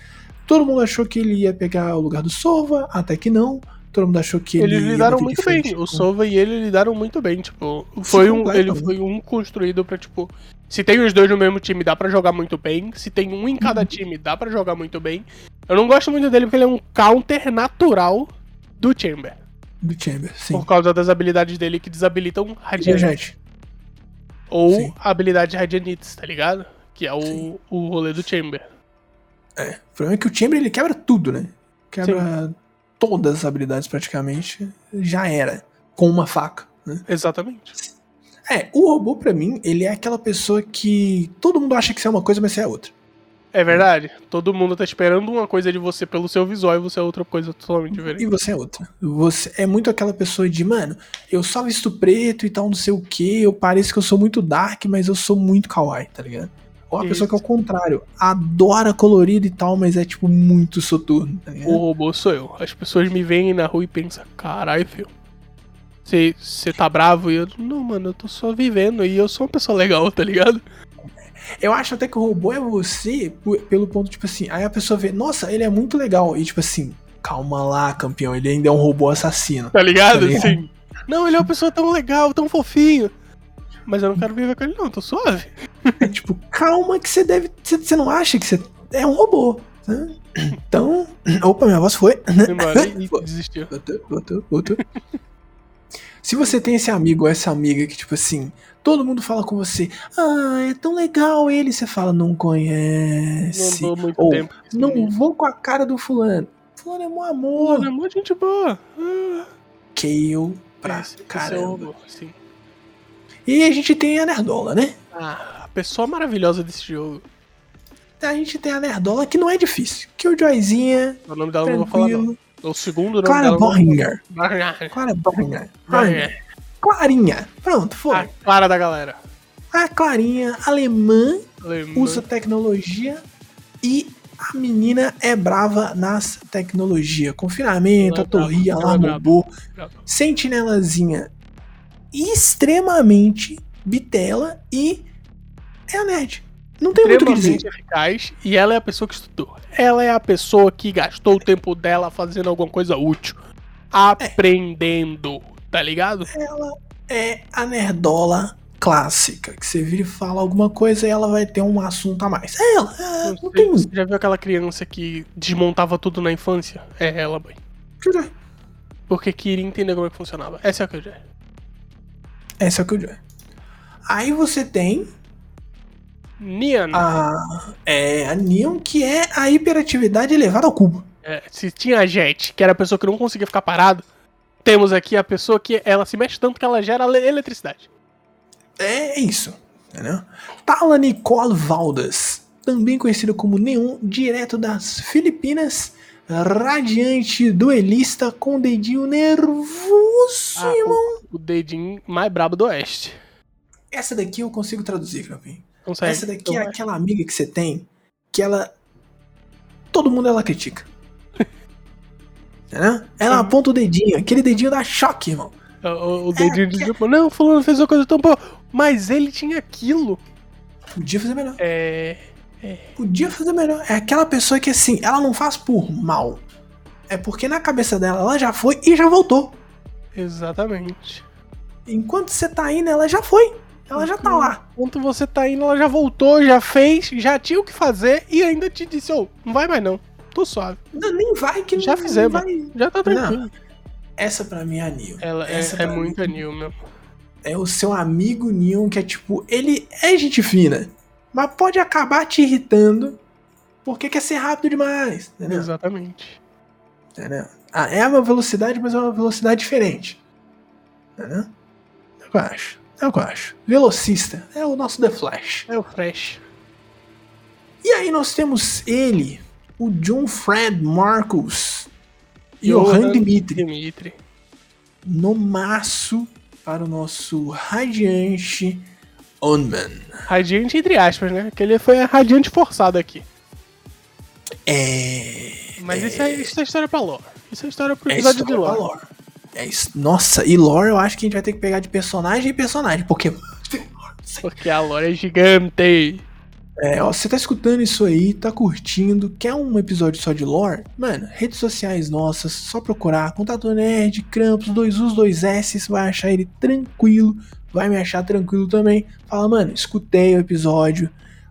Todo mundo achou que ele ia pegar o lugar do Sova, até que não. Todo mundo achou que ele Eles lidaram muito frente bem. com- O Sova e ele lidaram muito bem. Tipo, foi um, ele foi um construído pra, tipo, Se tem os dois no mesmo time, dá pra jogar muito bem. Se tem um em cada time, dá pra jogar muito bem. Eu não gosto muito dele porque ele é um counter natural do Chamber. Do Chamber, sim. Por causa das habilidades dele que desabilitam Radiant. Ou Sim. a habilidade Radianites, tá ligado? Que é Sim. o, o rolê do Chamber. é. O problema é que o Chamber ele quebra tudo, né? Quebra todas as habilidades praticamente. Já era. Com uma faca, né? Exatamente. É, o robô pra mim, ele é aquela pessoa que todo mundo acha que você é uma coisa, mas você é outra. É verdade. Todo mundo tá esperando uma coisa de você pelo seu visual e você é outra coisa totalmente E diferente. você é outra. Você é muito aquela pessoa de, mano, eu só visto preto e tal, não sei o que, eu pareço que eu sou muito dark, mas eu sou muito kawaii, tá ligado? Ou a pessoa que é o contrário, adora colorido e tal, mas é tipo muito soturno, tá? O robô sou eu. As pessoas me veem na rua e pensam, caralho, filho. Você tá bravo? E eu, não, mano, eu tô só vivendo e eu sou uma pessoa legal, tá ligado? Eu acho até que o robô é você pelo ponto, tipo assim, aí a pessoa vê, nossa, ele é muito legal. E tipo assim, calma lá, campeão, ele ainda é um robô assassino. Tá ligado? Tá ligado? Assim. Não, ele é uma pessoa tão legal, tão fofinho. Mas eu não quero viver com ele, não, tô suave. É tipo, calma que você deve. Você não acha que você é um robô. né? Então. Opa, minha voz foi. Foi embora e desistiu. Voltou, voltou, voltou. Se você tem esse amigo ou essa amiga que, tipo assim, todo mundo fala com você, ah, é tão legal ele, você fala, não Não conhece. dou muito Ou, tempo. Não menino. vou com a cara do fulano. Fulano é um amor. Mano, é muito gente boa. Ah, Kale pra esse- esse é caramba. robô, sim. E a gente tem a Nerdola, né? Ah, a pessoa maravilhosa desse jogo. A gente tem a Nerdola que não é difícil. Killjoyzinha, O nome dela não vou falar, não. O segundo nome Clara dela. Borringer. Clara Borringer. Clarinha. Pronto, foi. A cara da galera. A Clarinha, alemã, Alemã. usa tecnologia e a menina é brava nas tecnologias. Confinamento, é a torria, ela é. Sentinelazinha extremamente bitela e é a nerd. Não tem muito o que dizer. eficaz e ela é a pessoa que estudou. Ela é a pessoa que gastou o tempo dela fazendo alguma coisa útil. Aprendendo, tá ligado? É a nerdola clássica, que você vira e fala alguma coisa e ela vai ter um assunto a mais. É ela, é, não tem Você já viu aquela criança que desmontava tudo na infância? É ela, mãe. Porque queria entender como é que funcionava. Essa é a que eu já. Essa é o que eu digo. Aí você tem Nian. a, é, a Neon, que é a hiperatividade elevada ao cubo. É, se tinha a Jet, que era a pessoa que não conseguia ficar parado, temos aqui a pessoa que ela se mexe tanto que ela gera le- eletricidade. É isso, entendeu? Tala Nicole Valdas, também conhecida como Neon, direto das Filipinas, radiante duelista com dedinho nervoso, Ah, irmão. O dedinho mais brabo do oeste. Essa daqui eu consigo traduzir, Campinho. Consegue? Essa daqui Então é aquela amiga que você tem que ela. Todo mundo ela critica. Entendeu? Ela aponta o dedinho, aquele dedinho dá choque, irmão. O, o- o dedinho de tipo, não, fulano fez uma coisa tão boa. Mas ele tinha aquilo. Podia fazer melhor. É. Podia fazer melhor. É aquela pessoa que assim, ela não faz por mal. É porque na cabeça dela ela já foi e já voltou. Exatamente. Enquanto você tá indo, ela já foi. Ela já tá lá. Enquanto você tá indo, ela já voltou, já fez, já tinha o que fazer e ainda te disse, ô, não vai mais não. Tô suave. Não, nem vai que Já não, fizemos. não vai. Já tá tranquilo. Essa pra mim é a Neo. Ela é, Essa é pra muito mim anil mesmo. é o seu amigo Neon, que é tipo, ele é gente fina, mas pode acabar te irritando porque quer ser rápido demais, entendeu? Exatamente. Entendeu? Ah, é uma velocidade, mas é uma velocidade diferente. Entendeu? É o que eu acho. É o que eu acho. Velocista é o nosso The Flash. É o Fresh. E aí nós temos ele, o John Fred Marcos e o Han Dimitri. Dimitri. no maço para o nosso radiante Onman. Radiante entre aspas, né? Que ele foi radiante forçado aqui. É. Mas isso, é, isso é história pra lore. Isso é história pro É episódio de história pra lore. lore. É isso. Nossa, e lore eu acho que a gente vai ter que pegar de personagem em personagem, porque. Porque a lore é gigante. É, ó, você tá escutando isso aí, tá curtindo, quer um episódio só de lore? Mano, redes sociais nossas, só procurar Contato Nerd, Krampus, 2 Us, 2 S, você vai achar ele tranquilo. Vai me achar tranquilo também. Fala, mano, escutei o episódio,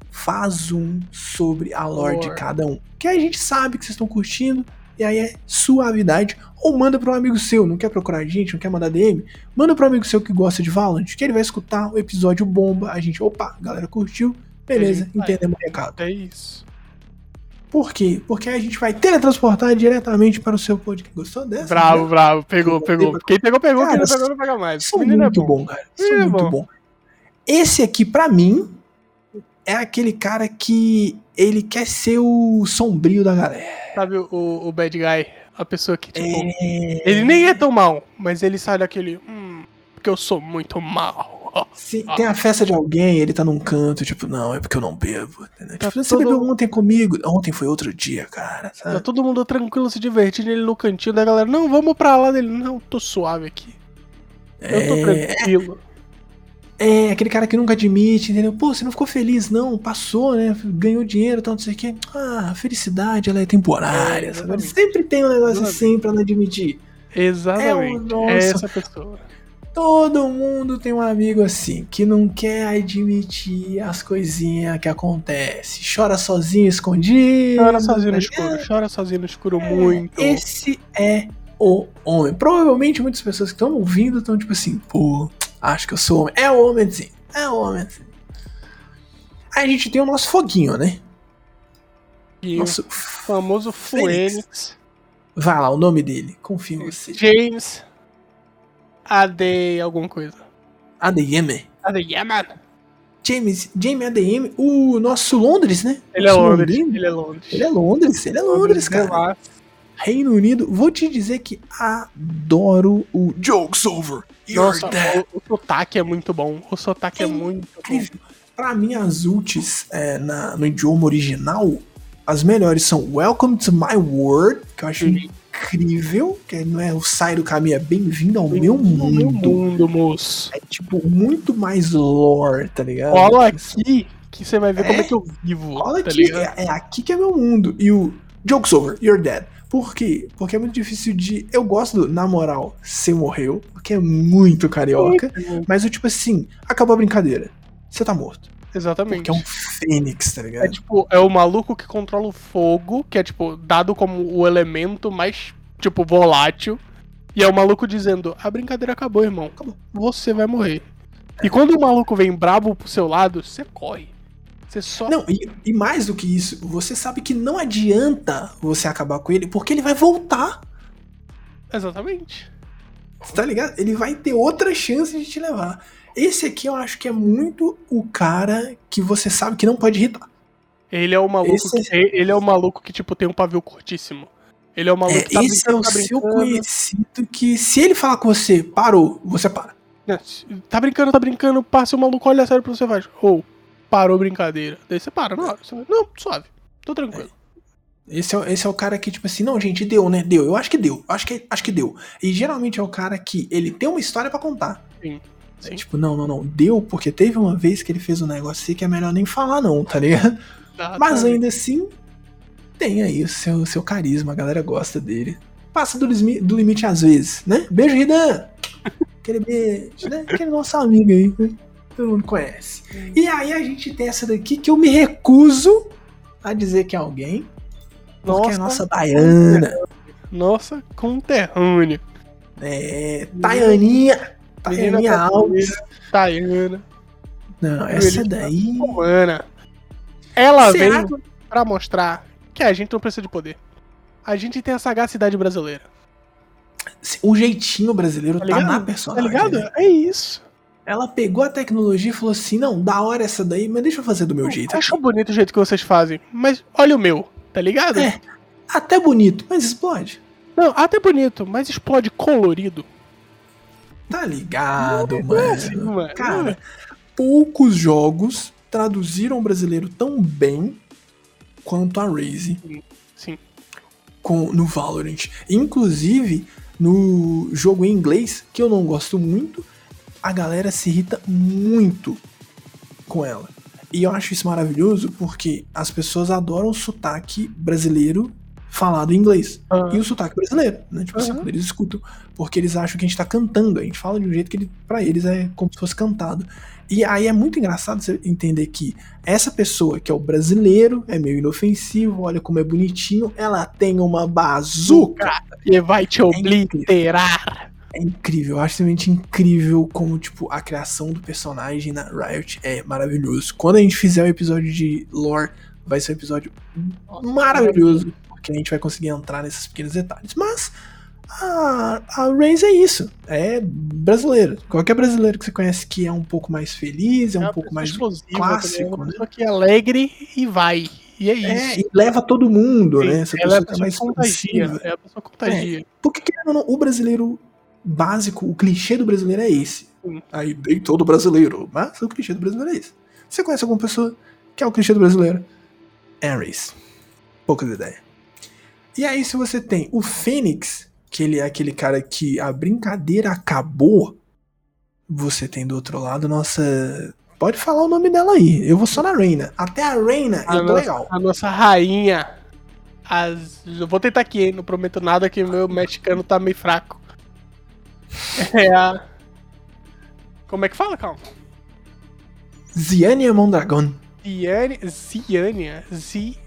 faz um sobre a lore de cada um. Que a gente sabe que vocês estão curtindo, e aí é suavidade. Ou manda para um amigo seu, não quer procurar a gente, não quer mandar DM, manda para um amigo seu que gosta de Valorant, que ele vai escutar o episódio bomba, a gente, opa, galera curtiu, beleza, A entendemos o recado. É isso. Por quê? Porque a gente vai teletransportar diretamente para o seu podcast. Gostou dessa? Bravo, bravo. Pegou, pegou. Quem pegou, pegou. Quem Cara, não pegou, não pega mais. Sou Menino é muito bom. bom, cara. Sou Menino é muito bom. bom. Esse aqui, pra mim, é aquele cara que ele quer ser o sombrio da galera. Sabe o, o bad guy? A pessoa que, tipo, É... ele nem é tão mal, mas ele sai daquele. Hum, porque eu sou muito mal. Se tem a festa de alguém, ele tá num canto, tipo, não, é porque eu não bebo. entendeu? Tá Tipo, você todo- bebeu ontem comigo. Ontem foi outro dia, cara. Tá Sabe? todo mundo tranquilo, se divertindo, ele no cantinho da galera. Não, vamos pra lá dele. Não, tô suave aqui. Eu tô É, tranquilo. é, aquele cara que nunca admite, entendeu? Pô, você não ficou feliz, não. Passou, né? Ganhou dinheiro, tal, não sei o quê. Ah, a felicidade, ela é temporária, É, sabe? exatamente. Sempre tem um negócio Exatamente. assim pra não admitir. Exatamente. É o nosso. É essa pessoa. Todo mundo tem um amigo assim, que não quer admitir as coisinhas que acontecem. Chora sozinho, escondido. Chora sozinho tá no escuro. ligado? Chora sozinho no escuro É, muito. Esse é o homem. Provavelmente muitas pessoas que estão ouvindo estão tipo assim, pô, acho que eu sou homem. É o homem sim. É o homem sim. Aí a gente tem o nosso foguinho, né? E Nosso. famoso Fênix. Fênix. Vai lá, o nome dele. Confio em você. James AD alguma coisa. ADM. AD Yaman. James, James ADM, o nosso Londres, né? Ele é Nosso Londres. londrino. Ele é Londres. Ele é Londres, ele é Londres, cara. Reino Unido, vou te dizer que adoro o Jokes Over. You're Nossa, dead. o, o sotaque é muito bom. O sotaque é, É muito bom. Incrível. Pra mim, as ultis é, na- no idioma original, as melhores são Welcome to My World, que eu acho Uhum. Incrível, que não é o sai do caminho, é bem-vindo ao meu Meu mundo. mundo, moço. É tipo muito mais lore, tá ligado? Cola aqui que você vai ver É? como é que eu vivo. Olha tá aqui, é, é aqui que é meu mundo. E o Joke's Over, You're Dead. Por quê? Porque é muito difícil de. Eu gosto do, na moral, você morreu, porque é muito carioca. Mas o tipo assim, acabou a brincadeira. Você tá morto. Exatamente. Porque é um fênix, tá ligado? É tipo, é o maluco que controla o fogo, que é tipo, dado como o elemento mais, tipo, volátil. E é o maluco dizendo, a brincadeira acabou, irmão. Acabou. Você vai morrer. E quando o maluco vem brabo pro seu lado, você corre. Você só. Não, e, e mais do que isso, você sabe que não adianta você acabar com ele, porque ele vai voltar. Exatamente. Você tá ligado? Ele vai ter outra chance de te levar. Esse aqui eu acho que é muito o cara que você sabe que não pode irritar. Ele é o maluco Esse- que. Ele é o maluco que, tipo, tem um pavio curtíssimo. Ele é o maluco É, que tá esse é o tá seu conhecido que se ele falar com você, parou, você para. Tá brincando, tá brincando, passa o maluco, olha sério pra você, vai. Ou, parou a brincadeira. Daí você para, não, não, suave, tô tranquilo. Esse é, esse é o cara que, tipo assim, não, gente, deu, né? Deu. Eu acho que deu. Acho que, acho que deu. E geralmente é o cara que ele tem uma história pra contar. Sim. É tipo, não, não, não. Deu porque teve uma vez que ele fez um negócio assim que é melhor nem falar, não, tá ligado? Tá, Mas tá. ainda assim, tem aí o seu, seu carisma, a galera gosta dele. Passa do, do limite às vezes, né? Beijo, Ridan! Aquele beijo, né? Aquele nosso amigo aí, né? Todo mundo conhece. E aí a gente tem essa daqui que eu me recuso a dizer que é alguém, porque é a nossa baiana. Nossa, conterrâneo. É. Taianinha. Menina Taianinha Alves. Tayana, Não, essa Menina daí. Ana. Ela Será veio pra mostrar que a gente não precisa de poder. A gente tem a sagacidade brasileira. O jeitinho brasileiro Tá tá, ligado? na Tá personagem. ligado? né? É isso. Ela pegou a tecnologia e falou assim: não, da hora essa daí, mas deixa eu fazer do meu jeito. Acho bonito o jeito que vocês fazem, mas olha o meu, tá ligado? É. Até bonito, mas explode. Não, até bonito, mas explode colorido. Tá ligado, É assim, mano. mano. Cara, poucos jogos traduziram o brasileiro tão bem quanto a Raze Sim. com, no Valorant. Inclusive, no jogo em inglês, que eu não gosto muito, a galera se irrita muito com ela. E eu acho isso maravilhoso porque as pessoas adoram o sotaque brasileiro falado em inglês. Ah. E o sotaque brasileiro, né? Tipo assim, Aham. quando eles escutam. Porque eles acham que a gente tá cantando. A gente fala de um jeito que ele, pra eles é como se fosse cantado. E aí é muito engraçado você entender que essa pessoa, que é o brasileiro, é meio inofensivo, olha como é bonitinho, ela tem uma bazuca. E vai te obliterar. É incrível, eu acho simplesmente incrível como, tipo, a criação do personagem na Riot é maravilhoso. Quando a gente fizer o episódio de lore, vai ser um episódio maravilhoso, porque a gente vai conseguir entrar nesses pequenos detalhes. Mas a, a Raze é isso, é brasileiro. Qualquer brasileiro que você conhece que é um pouco mais feliz, é um uma pouco mais clássico, também, é né? que é alegre e vai. E é É, isso. e leva todo mundo, Sim, né? Essa ela é pessoa a é pessoa mais contagia. expansiva. É a pessoa que contagia. Porque, querendo ou não, o brasileiro básico, o clichê do brasileiro é esse. Sim. Aí, nem todo brasileiro, mas o clichê do brasileiro é esse. Você conhece alguma pessoa que é o clichê do brasileiro? É a. Poucas ideias. E aí, se você tem o Fênix, que ele é aquele cara que a brincadeira acabou, você tem do outro lado, nossa. Pode falar o nome dela aí. Eu vou só na Reina. Até a Reina A eu tô nossa, legal. a nossa rainha. As... Eu vou tentar aqui, hein? Não prometo nada que meu mexicano tá meio fraco. É a. Como é que fala, calma? Ziania Mondragon. Ziane... Ziania. Zi...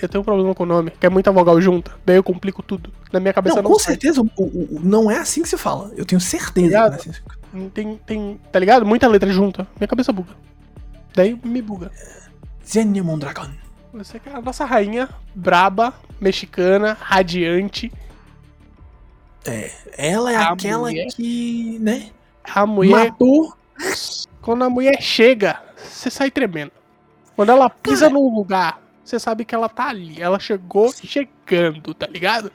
Eu tenho um problema com o nome, que é muita vogal junta. Daí eu complico tudo. Na minha cabeça Não, não, com sai. certeza, o- o- não é assim que se fala. Eu tenho certeza. que não é assim fala. Tem, tem. Tá ligado? Muita letra junta. Minha cabeça buga. Daí me buga. Mondragon. Você que é a nossa rainha, braba, mexicana, radiante. Ela é A aquela mulher. que, né, A mulher matou. Quando a mulher chega, você sai tremendo. Quando ela pisa Cara. num lugar, você sabe que ela tá ali. Ela chegou chegando, tá ligado?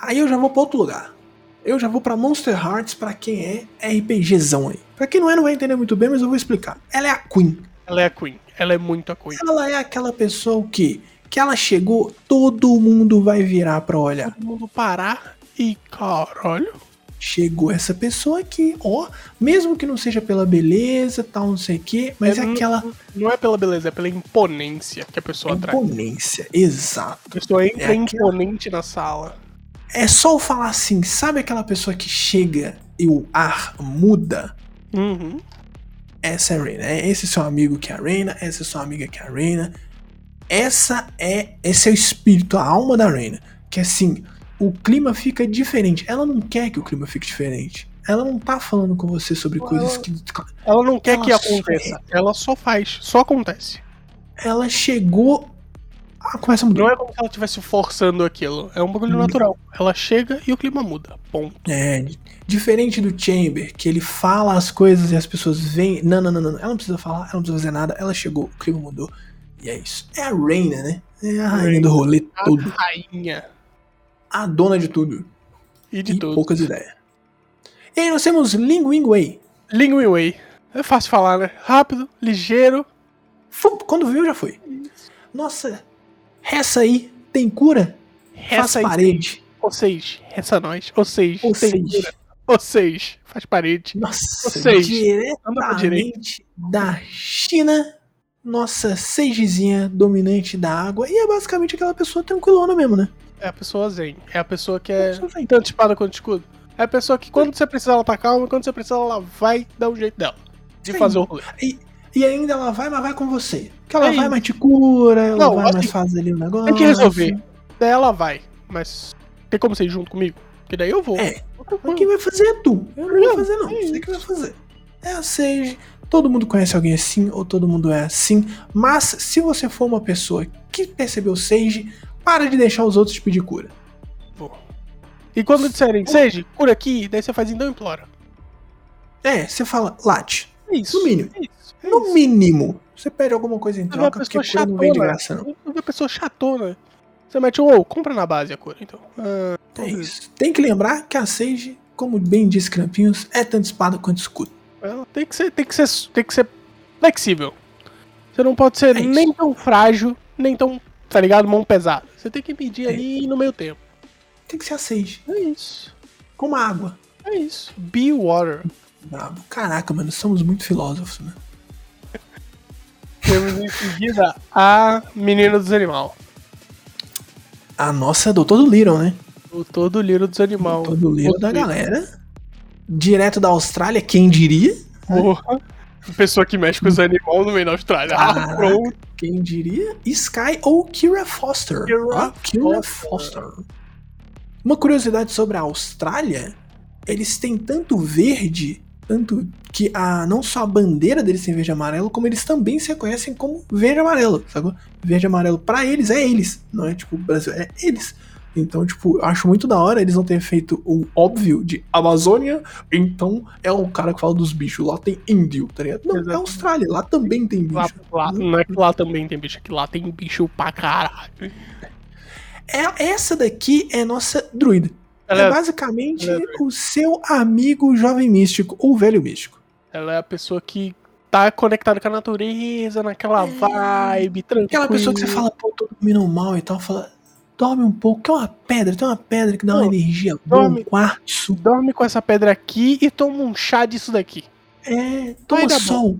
Aí eu já vou pra outro lugar. Eu já vou pra Monster Hearts pra quem é RPGzão aí. Pra quem não é, não vai entender muito bem, mas eu vou explicar. Ela é a Queen. Ela é a Queen. Ela é muito a Queen. Ela é aquela pessoa o quê? Que ela chegou, todo mundo vai virar pra olhar. Todo mundo parar e caralho. Chegou essa pessoa aqui, ó. Mesmo que não seja pela beleza, tal, não sei o quê, mas é, É, aquela Não é pela beleza, é pela imponência que a pessoa traz. imponência. Exato. A pessoa entra É aquela- imponente na sala. É só eu falar assim, sabe aquela pessoa que chega e o ar muda? Uhum. Essa é a Reina. É esse seu amigo que é a Reina, essa é sua amiga que é a Reina. Essa é esse é o espírito, a alma da Reina. Que assim, o clima fica diferente. Ela não quer que o clima fique diferente. Ela não tá falando com você sobre Ela- coisas que. Ela não quer Ela que só aconteça. Ela só faz. Só acontece. Ela chegou. Ah, começa a mudar. Não é como se ela estivesse forçando aquilo. É um bagulho natural. Ela chega e o clima muda. Ponto. É, di- diferente do Chamber, que ele fala as coisas e as pessoas veem. Não, não, não, não. Ela não precisa falar, ela não precisa fazer nada. Ela chegou, o clima mudou. E é isso. É a Reina, né? É a rainha do rolê A todo. rainha. A dona de tudo. E de e tudo. poucas ideias. E aí nós temos Ling Wing Wei. É fácil falar, né? Rápido, ligeiro. Fu- Quando viu, já foi. Nossa, essa aí tem cura? Faz Essa parede. Ou seja, essa nós. Ou seja, Ou tem seja. cura. Ou seja, faz parede. Nossa, Ou pra diretamente da China. Nossa seigezinha dominante da água. E é basicamente aquela pessoa tranquilona mesmo, né? É a pessoa zen. É a pessoa que é tanto espada quanto escudo. É a pessoa que quando você precisar ela tá calma, quando você precisar ela vai dar o jeito dela. De Sim. fazer o rolê. E ainda ela vai, mas vai com você. Que ela É vai, isso. mas te cura, ela Não, vai, assim, mas faz ali o negócio. Tem que resolver. Daí ela vai. Mas tem como você ir junto comigo? Que daí eu vou. É. Tranquilo. quem vai fazer é tu. Eu não vou fazer, não. é Você que vai fazer. É a Sage. Todo mundo conhece alguém assim, ou todo mundo é assim. Mas se você for uma pessoa que percebeu Sage, para de deixar os outros te pedir cura. E quando disserem, seja, cura aqui, daí você faz então implora. É, você fala, late. É isso. No mínimo. É isso. É No isso. mínimo, você pede alguma coisa em troca, porque pessoa cura não vem de chatona. graça, não. Eu vi a pessoa chatona. Você mete um, ô, compra na base a cura, então. Ah, É isso. Tem que lembrar que a Sage, como bem disse Crampinhos, é tanto espada quanto escudo. Ela tem que ser, tem que ser, tem que ser flexível. Você não pode ser É nem tão frágil, nem tão, tá ligado, mão pesada. Você tem que medir É. ali no meio tempo. Tem que ser a Sage. É isso. Como a água. É isso. Be water. Brabo. Caraca, mano, somos muito filósofos, né? Temos em seguida a menina dos animal. A nossa Doutor do Little, né? O todo Liro dos animais. Doutor do Little da galera. Direto da Austrália, quem diria? Porra. Pessoa que mexe com os animais no meio da Austrália. Ah, Caraca. pronto. Quem diria? Sky ou Kira Foster. Kira Ó, Kira Foster. Foster. Uma curiosidade sobre a Austrália, eles têm tanto verde, tanto que a não só a bandeira deles tem verde e amarelo, como eles também se reconhecem como verde e amarelo, sacou? Verde e amarelo pra eles é eles, não é tipo Brasil, é eles. Então, tipo, eu acho muito da hora eles não terem feito o óbvio de Amazônia, então é o cara que fala dos bichos, lá tem índio, tá ligado? Não, é Exatamente. Austrália, lá também tem Lá, bicho. lá- não é que lá também tem bicho, é que lá tem bicho pra caralho. É, essa daqui é nossa druida. Ela é é, basicamente é o seu amigo jovem místico, ou velho místico. ela é a pessoa que tá conectada com a natureza, naquela vibe, tranquila. É. Aquela pessoa que você fala, pô, tô dormindo mal e tal, fala, dorme um pouco, que é uma pedra, tem uma pedra que dá uma Não, energia boa, um dorme. quartzo. Dorme com essa pedra aqui e toma um chá disso daqui. É, toma sol.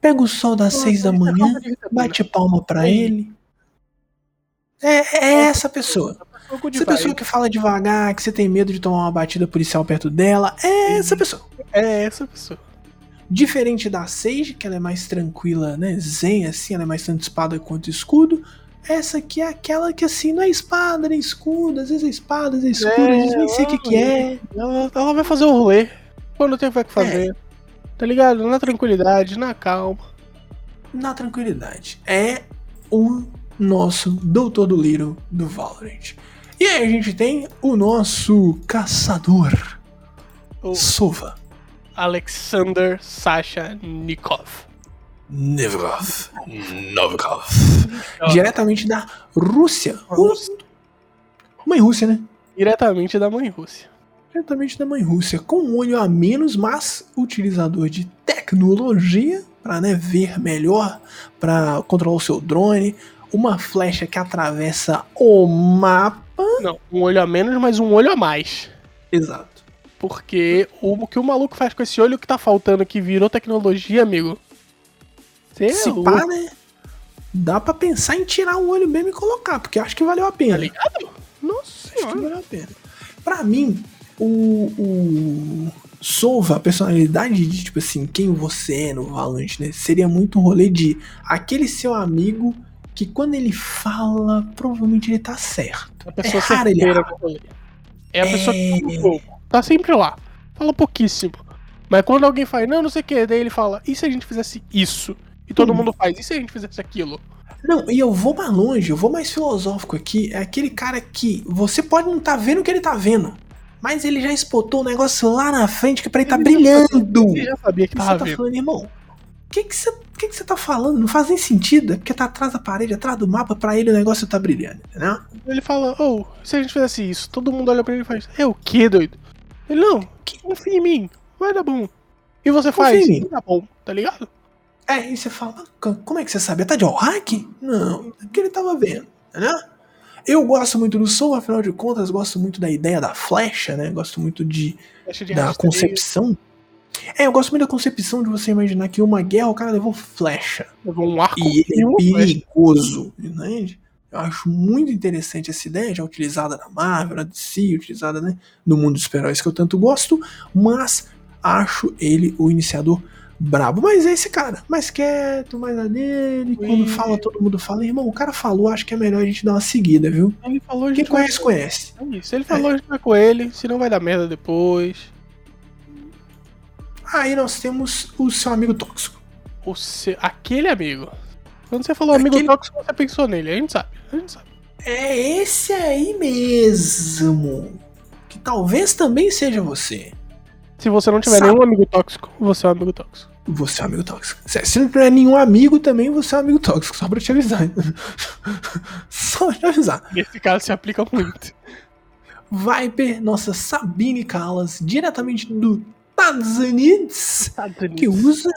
Pega o sol das seis da manhã, bate palma pra Sim. ele. É, é essa pessoa. Essa pessoa que fala devagar, que você tem medo de tomar uma batida policial perto dela, é essa pessoa. É essa pessoa. Diferente da Sage, que ela é mais tranquila, né? Zen, assim, ela é mais tanto espada quanto escudo. Essa aqui é aquela que, assim, não é espada nem escudo. Às vezes é espada, às vezes é escudo, É, às vezes nem sei o que, que é. Ela, ela vai fazer o rolê quando tem o que fazer. Tá ligado? Na tranquilidade, na calma. Na tranquilidade. É o nosso Doutor do Little do Valorant. E aí a gente tem o nosso caçador, O Sova. Alexander Sasha Nikov. Nevrov. Novikov. Diretamente da Rússia. Rússia. Mãe Rússia, né? Diretamente da mãe Rússia. diretamente da mãe Rússia, com um olho a menos, mas utilizador de tecnologia para né, ver melhor, para controlar o seu drone, uma flecha que atravessa o mapa. Não, um olho a menos, mas um olho a mais. Exato. Porque o que o maluco faz com esse olho que tá faltando que virou tecnologia, amigo. Cê é Se louco, pá, né? Dá pra pensar em tirar um olho mesmo e colocar, porque acho que valeu a tá pena. ligado? Nossa Acho que senhora. valeu a pena. Pra mim, o, o Sova, a personalidade de, tipo assim, quem você é no Valorant, né? Seria muito um rolê de aquele seu amigo que quando ele fala, provavelmente ele tá certo. A pessoa É raro ele. É a pessoa que É. fala pouco. Tá sempre lá. Fala pouquíssimo. Mas quando alguém faz, não, não sei o que, daí ele fala, e se a gente fizesse isso? E todo Hum. mundo faz, e se a gente fizesse aquilo? Não, e eu vou mais longe, eu vou mais filosófico aqui. É aquele cara que você pode não tá vendo o que ele tá vendo. Mas ele já espotou o negócio lá na frente que pra ele tá Ele brilhando. Você já sabia que E você tava tá falando, irmão, o que que você que que tá falando? Não faz nem sentido. É porque tá atrás da parede, atrás do mapa, pra ele o negócio tá brilhando, entendeu? Ele fala, oh, se a gente fizesse isso, todo mundo olha pra ele e faz, é o que, doido? Ele, não, confia em mim, vai dar bom. E você Confia faz, dar bom, tá ligado? É, e você fala, "Mas co- como é que você sabe? Tá de hack? Não, é porque ele tava vendo, entendeu? Eu gosto muito do som, afinal de contas, gosto muito da ideia da flecha, né? Gosto muito de, de da concepção. É, eu gosto muito da concepção de você imaginar que uma guerra o cara levou flecha. Levou um arco E ele é perigoso, entende? Eu acho muito interessante essa ideia, já utilizada na Marvel, na DC, utilizada né, no mundo dos super-heróis que eu tanto gosto, mas acho ele o iniciador brabo. Mas é esse cara, mais quieto, mais na dele, quando fala, todo mundo fala, irmão, o cara falou, acho que é melhor a gente dar uma seguida, viu? Ele falou, a Quem gente vai- conhece, conhece. É ele falou, a gente vai com ele, senão vai dar merda depois. Aí nós temos o seu amigo tóxico. O seu, aquele amigo. Quando você falou amigo Aquele- tóxico, você pensou nele, a gente sabe, a gente sabe. É esse aí mesmo. Que talvez também seja você. Se você não tiver Sabe. nenhum amigo tóxico, você é um amigo tóxico. Você é um amigo tóxico. Se se não tiver nenhum amigo, também você é um amigo tóxico. Só pra te avisar. Só pra te avisar. Nesse caso se aplica muito. Viper, nossa Sabine Callas, diretamente do Estados Unidos, que usa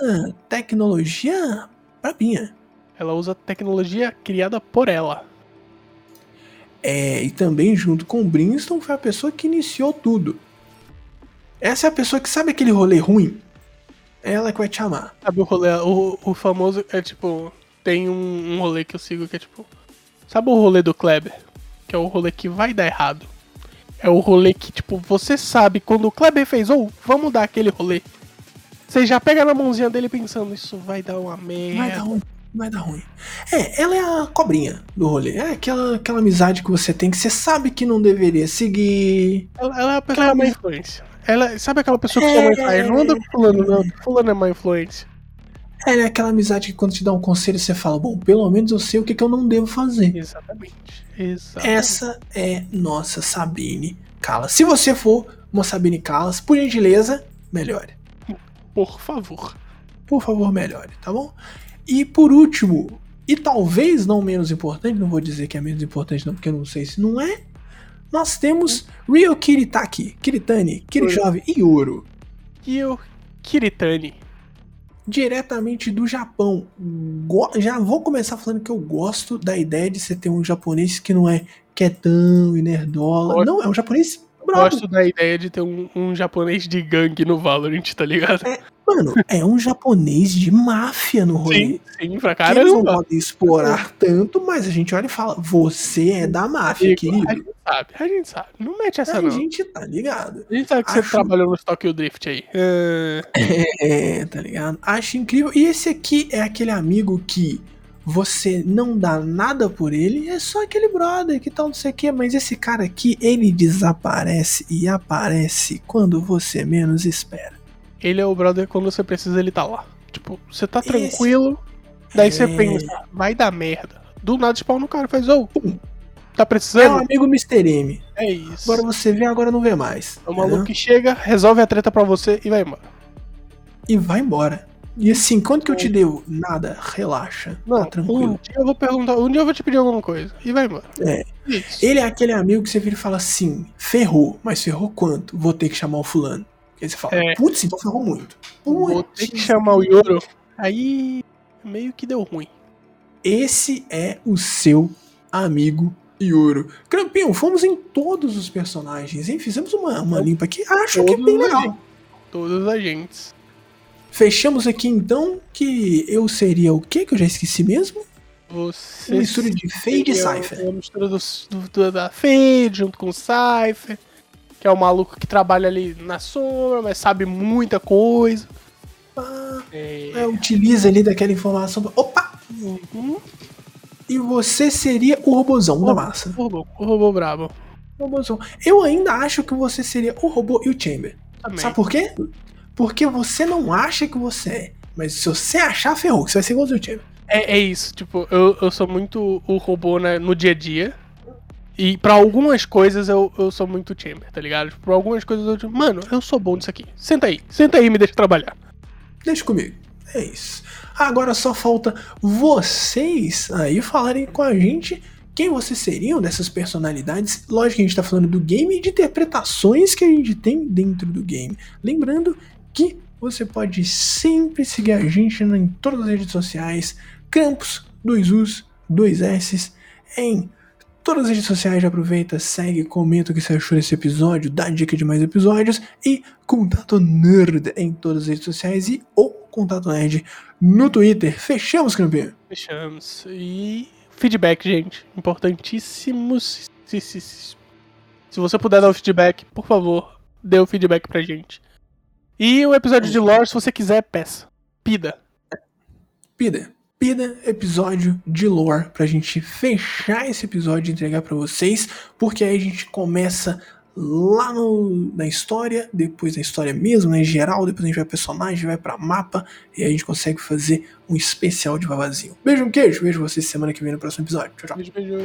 tecnologia brabinha. Ela usa tecnologia criada por ela. É, e também, junto com o Brinston, foi a pessoa que iniciou tudo. Essa é a pessoa que sabe aquele rolê ruim? É ela que vai te amar. Sabe o rolê, o, o famoso é tipo, tem um, um rolê que eu sigo que é tipo, sabe o rolê do Kleber? que é o rolê que vai dar errado. É o rolê que, tipo, você sabe quando o Kleber fez, ou oh, vamos dar aquele rolê. Você já pega na mãozinha dele pensando, isso vai dar uma merda. Vai dar ruim, vai dar ruim. É, ela é a cobrinha do rolê. É aquela, aquela amizade que você tem que você sabe que não deveria seguir. Ela, ela é a pessoa má influência. Ela, sabe aquela pessoa que é... sua mãe faz? Não anda com fulano, não. Fulano é má influência. Ela é aquela amizade que quando te dá um conselho você fala, bom, pelo menos eu sei o que, que eu não devo fazer. Exatamente. Exatamente. Essa é nossa Sabine Calas. Se você for uma Sabine Calas, por gentileza, melhore. Por favor. Por favor, melhore, tá bom? E por último, e talvez não menos importante, não vou dizer que é menos importante não, porque eu não sei se não é, nós temos Ryo Kiritaki, Kiritani, Kirijove e Ouro. Ryo Kiritani diretamente do Japão. Go já vou começar falando que eu gosto da ideia de você ter um japonês que não é quietão e nerdola. Gosto, não, é um japonês bravo. Gosto da ideia de ter um, um japonês de gangue no Valorant, tá ligado? É, mano, é um japonês de máfia no rolê. Sim, sim pra caramba. Eles não podem explorar tanto, mas a gente olha e fala, você é da máfia, querido. A gente sabe, a gente sabe. Não mete essa a não. A gente tá ligado. A gente sabe que Acho... você trabalhou no Tokyo Drift aí. É... é, tá ligado? Acho incrível. E esse aqui é aquele amigo que você não dá nada por ele, é só aquele brother que tal, não sei o que, mas esse cara aqui, ele desaparece e aparece quando você menos espera. Ele é o brother quando você precisa, ele tá lá. Tipo, você tá tranquilo, esse... daí é... você pensa, vai dar merda. Do nada spawn no cara faz, ô, oh, tá precisando? É um amigo Mr. M. É isso. Agora você vê, agora não vê mais. É o maluco que chega, resolve a treta pra você e vai embora. E vai embora. E assim, quanto que eu te devo? Nada, relaxa. Não, tá tranquilo. Um dia eu vou perguntar, um dia eu vou te pedir alguma coisa. E vai embora. É. Isso. Ele é aquele amigo que você vira e fala assim: ferrou, mas ferrou quanto? Vou ter que chamar o fulano. E aí você fala, é. putz, então ferrou muito. Putz. Vou ter que chamar o Yoro. Aí meio que deu ruim. Esse é o seu amigo Yoro. Crampinho, fomos em todos os personagens, hein? Fizemos uma, uma limpa aqui. Acho todos que é bem legal. Todos os agentes. Fechamos aqui então que eu seria o que que eu já esqueci mesmo? Você mistura de Fade e Cypher. Uma mistura do, do, da Fade junto com o Cypher, que é o maluco que trabalha ali na sombra, mas sabe muita coisa. Ah, é... É, utiliza ali daquela informação. Opa! Uhum. E você seria o robozão o, da massa. O robô, o robô brabo. Robôzão. Eu ainda acho que você seria o robô e o Chamber. Também. Sabe por quê? porque você não acha que você é. Mas se você achar, ferrou, você vai ser igual o time. É, é isso, tipo, eu, eu sou muito o robô né, no dia a dia. E para algumas coisas eu, eu sou muito Chamber, tá ligado? Pra algumas coisas eu digo, mano, eu sou bom nisso aqui. Senta aí, senta aí e me deixa trabalhar. Deixa comigo. É isso. Agora só falta vocês aí falarem com a gente quem vocês seriam dessas personalidades. Lógico que a gente tá falando do game e de interpretações que a gente tem dentro do game. Lembrando que você pode sempre seguir a gente em todas as redes sociais, Campos, 2Us, 2S, em todas as redes sociais. Aproveita, segue, comenta o que você achou desse episódio, dá dica de mais episódios e Contato Nerd em todas as redes sociais e o Contato Nerd no Twitter. Fechamos, campeão? Fechamos. E feedback, gente. Importantíssimo. Se você puder dar o feedback, por favor, dê o feedback pra gente. E o episódio de lore, se você quiser, peça. Pida. Pida. Pida episódio de lore pra gente fechar esse episódio e entregar para vocês, porque aí a gente começa lá no, na história, depois da história mesmo, né, em geral, depois a gente vai personagem, vai para mapa e aí a gente consegue fazer um especial de vavazinho. Beijo, um queijo, vejo vocês semana que vem no próximo episódio. Tchau, tchau. Beijo, beijo.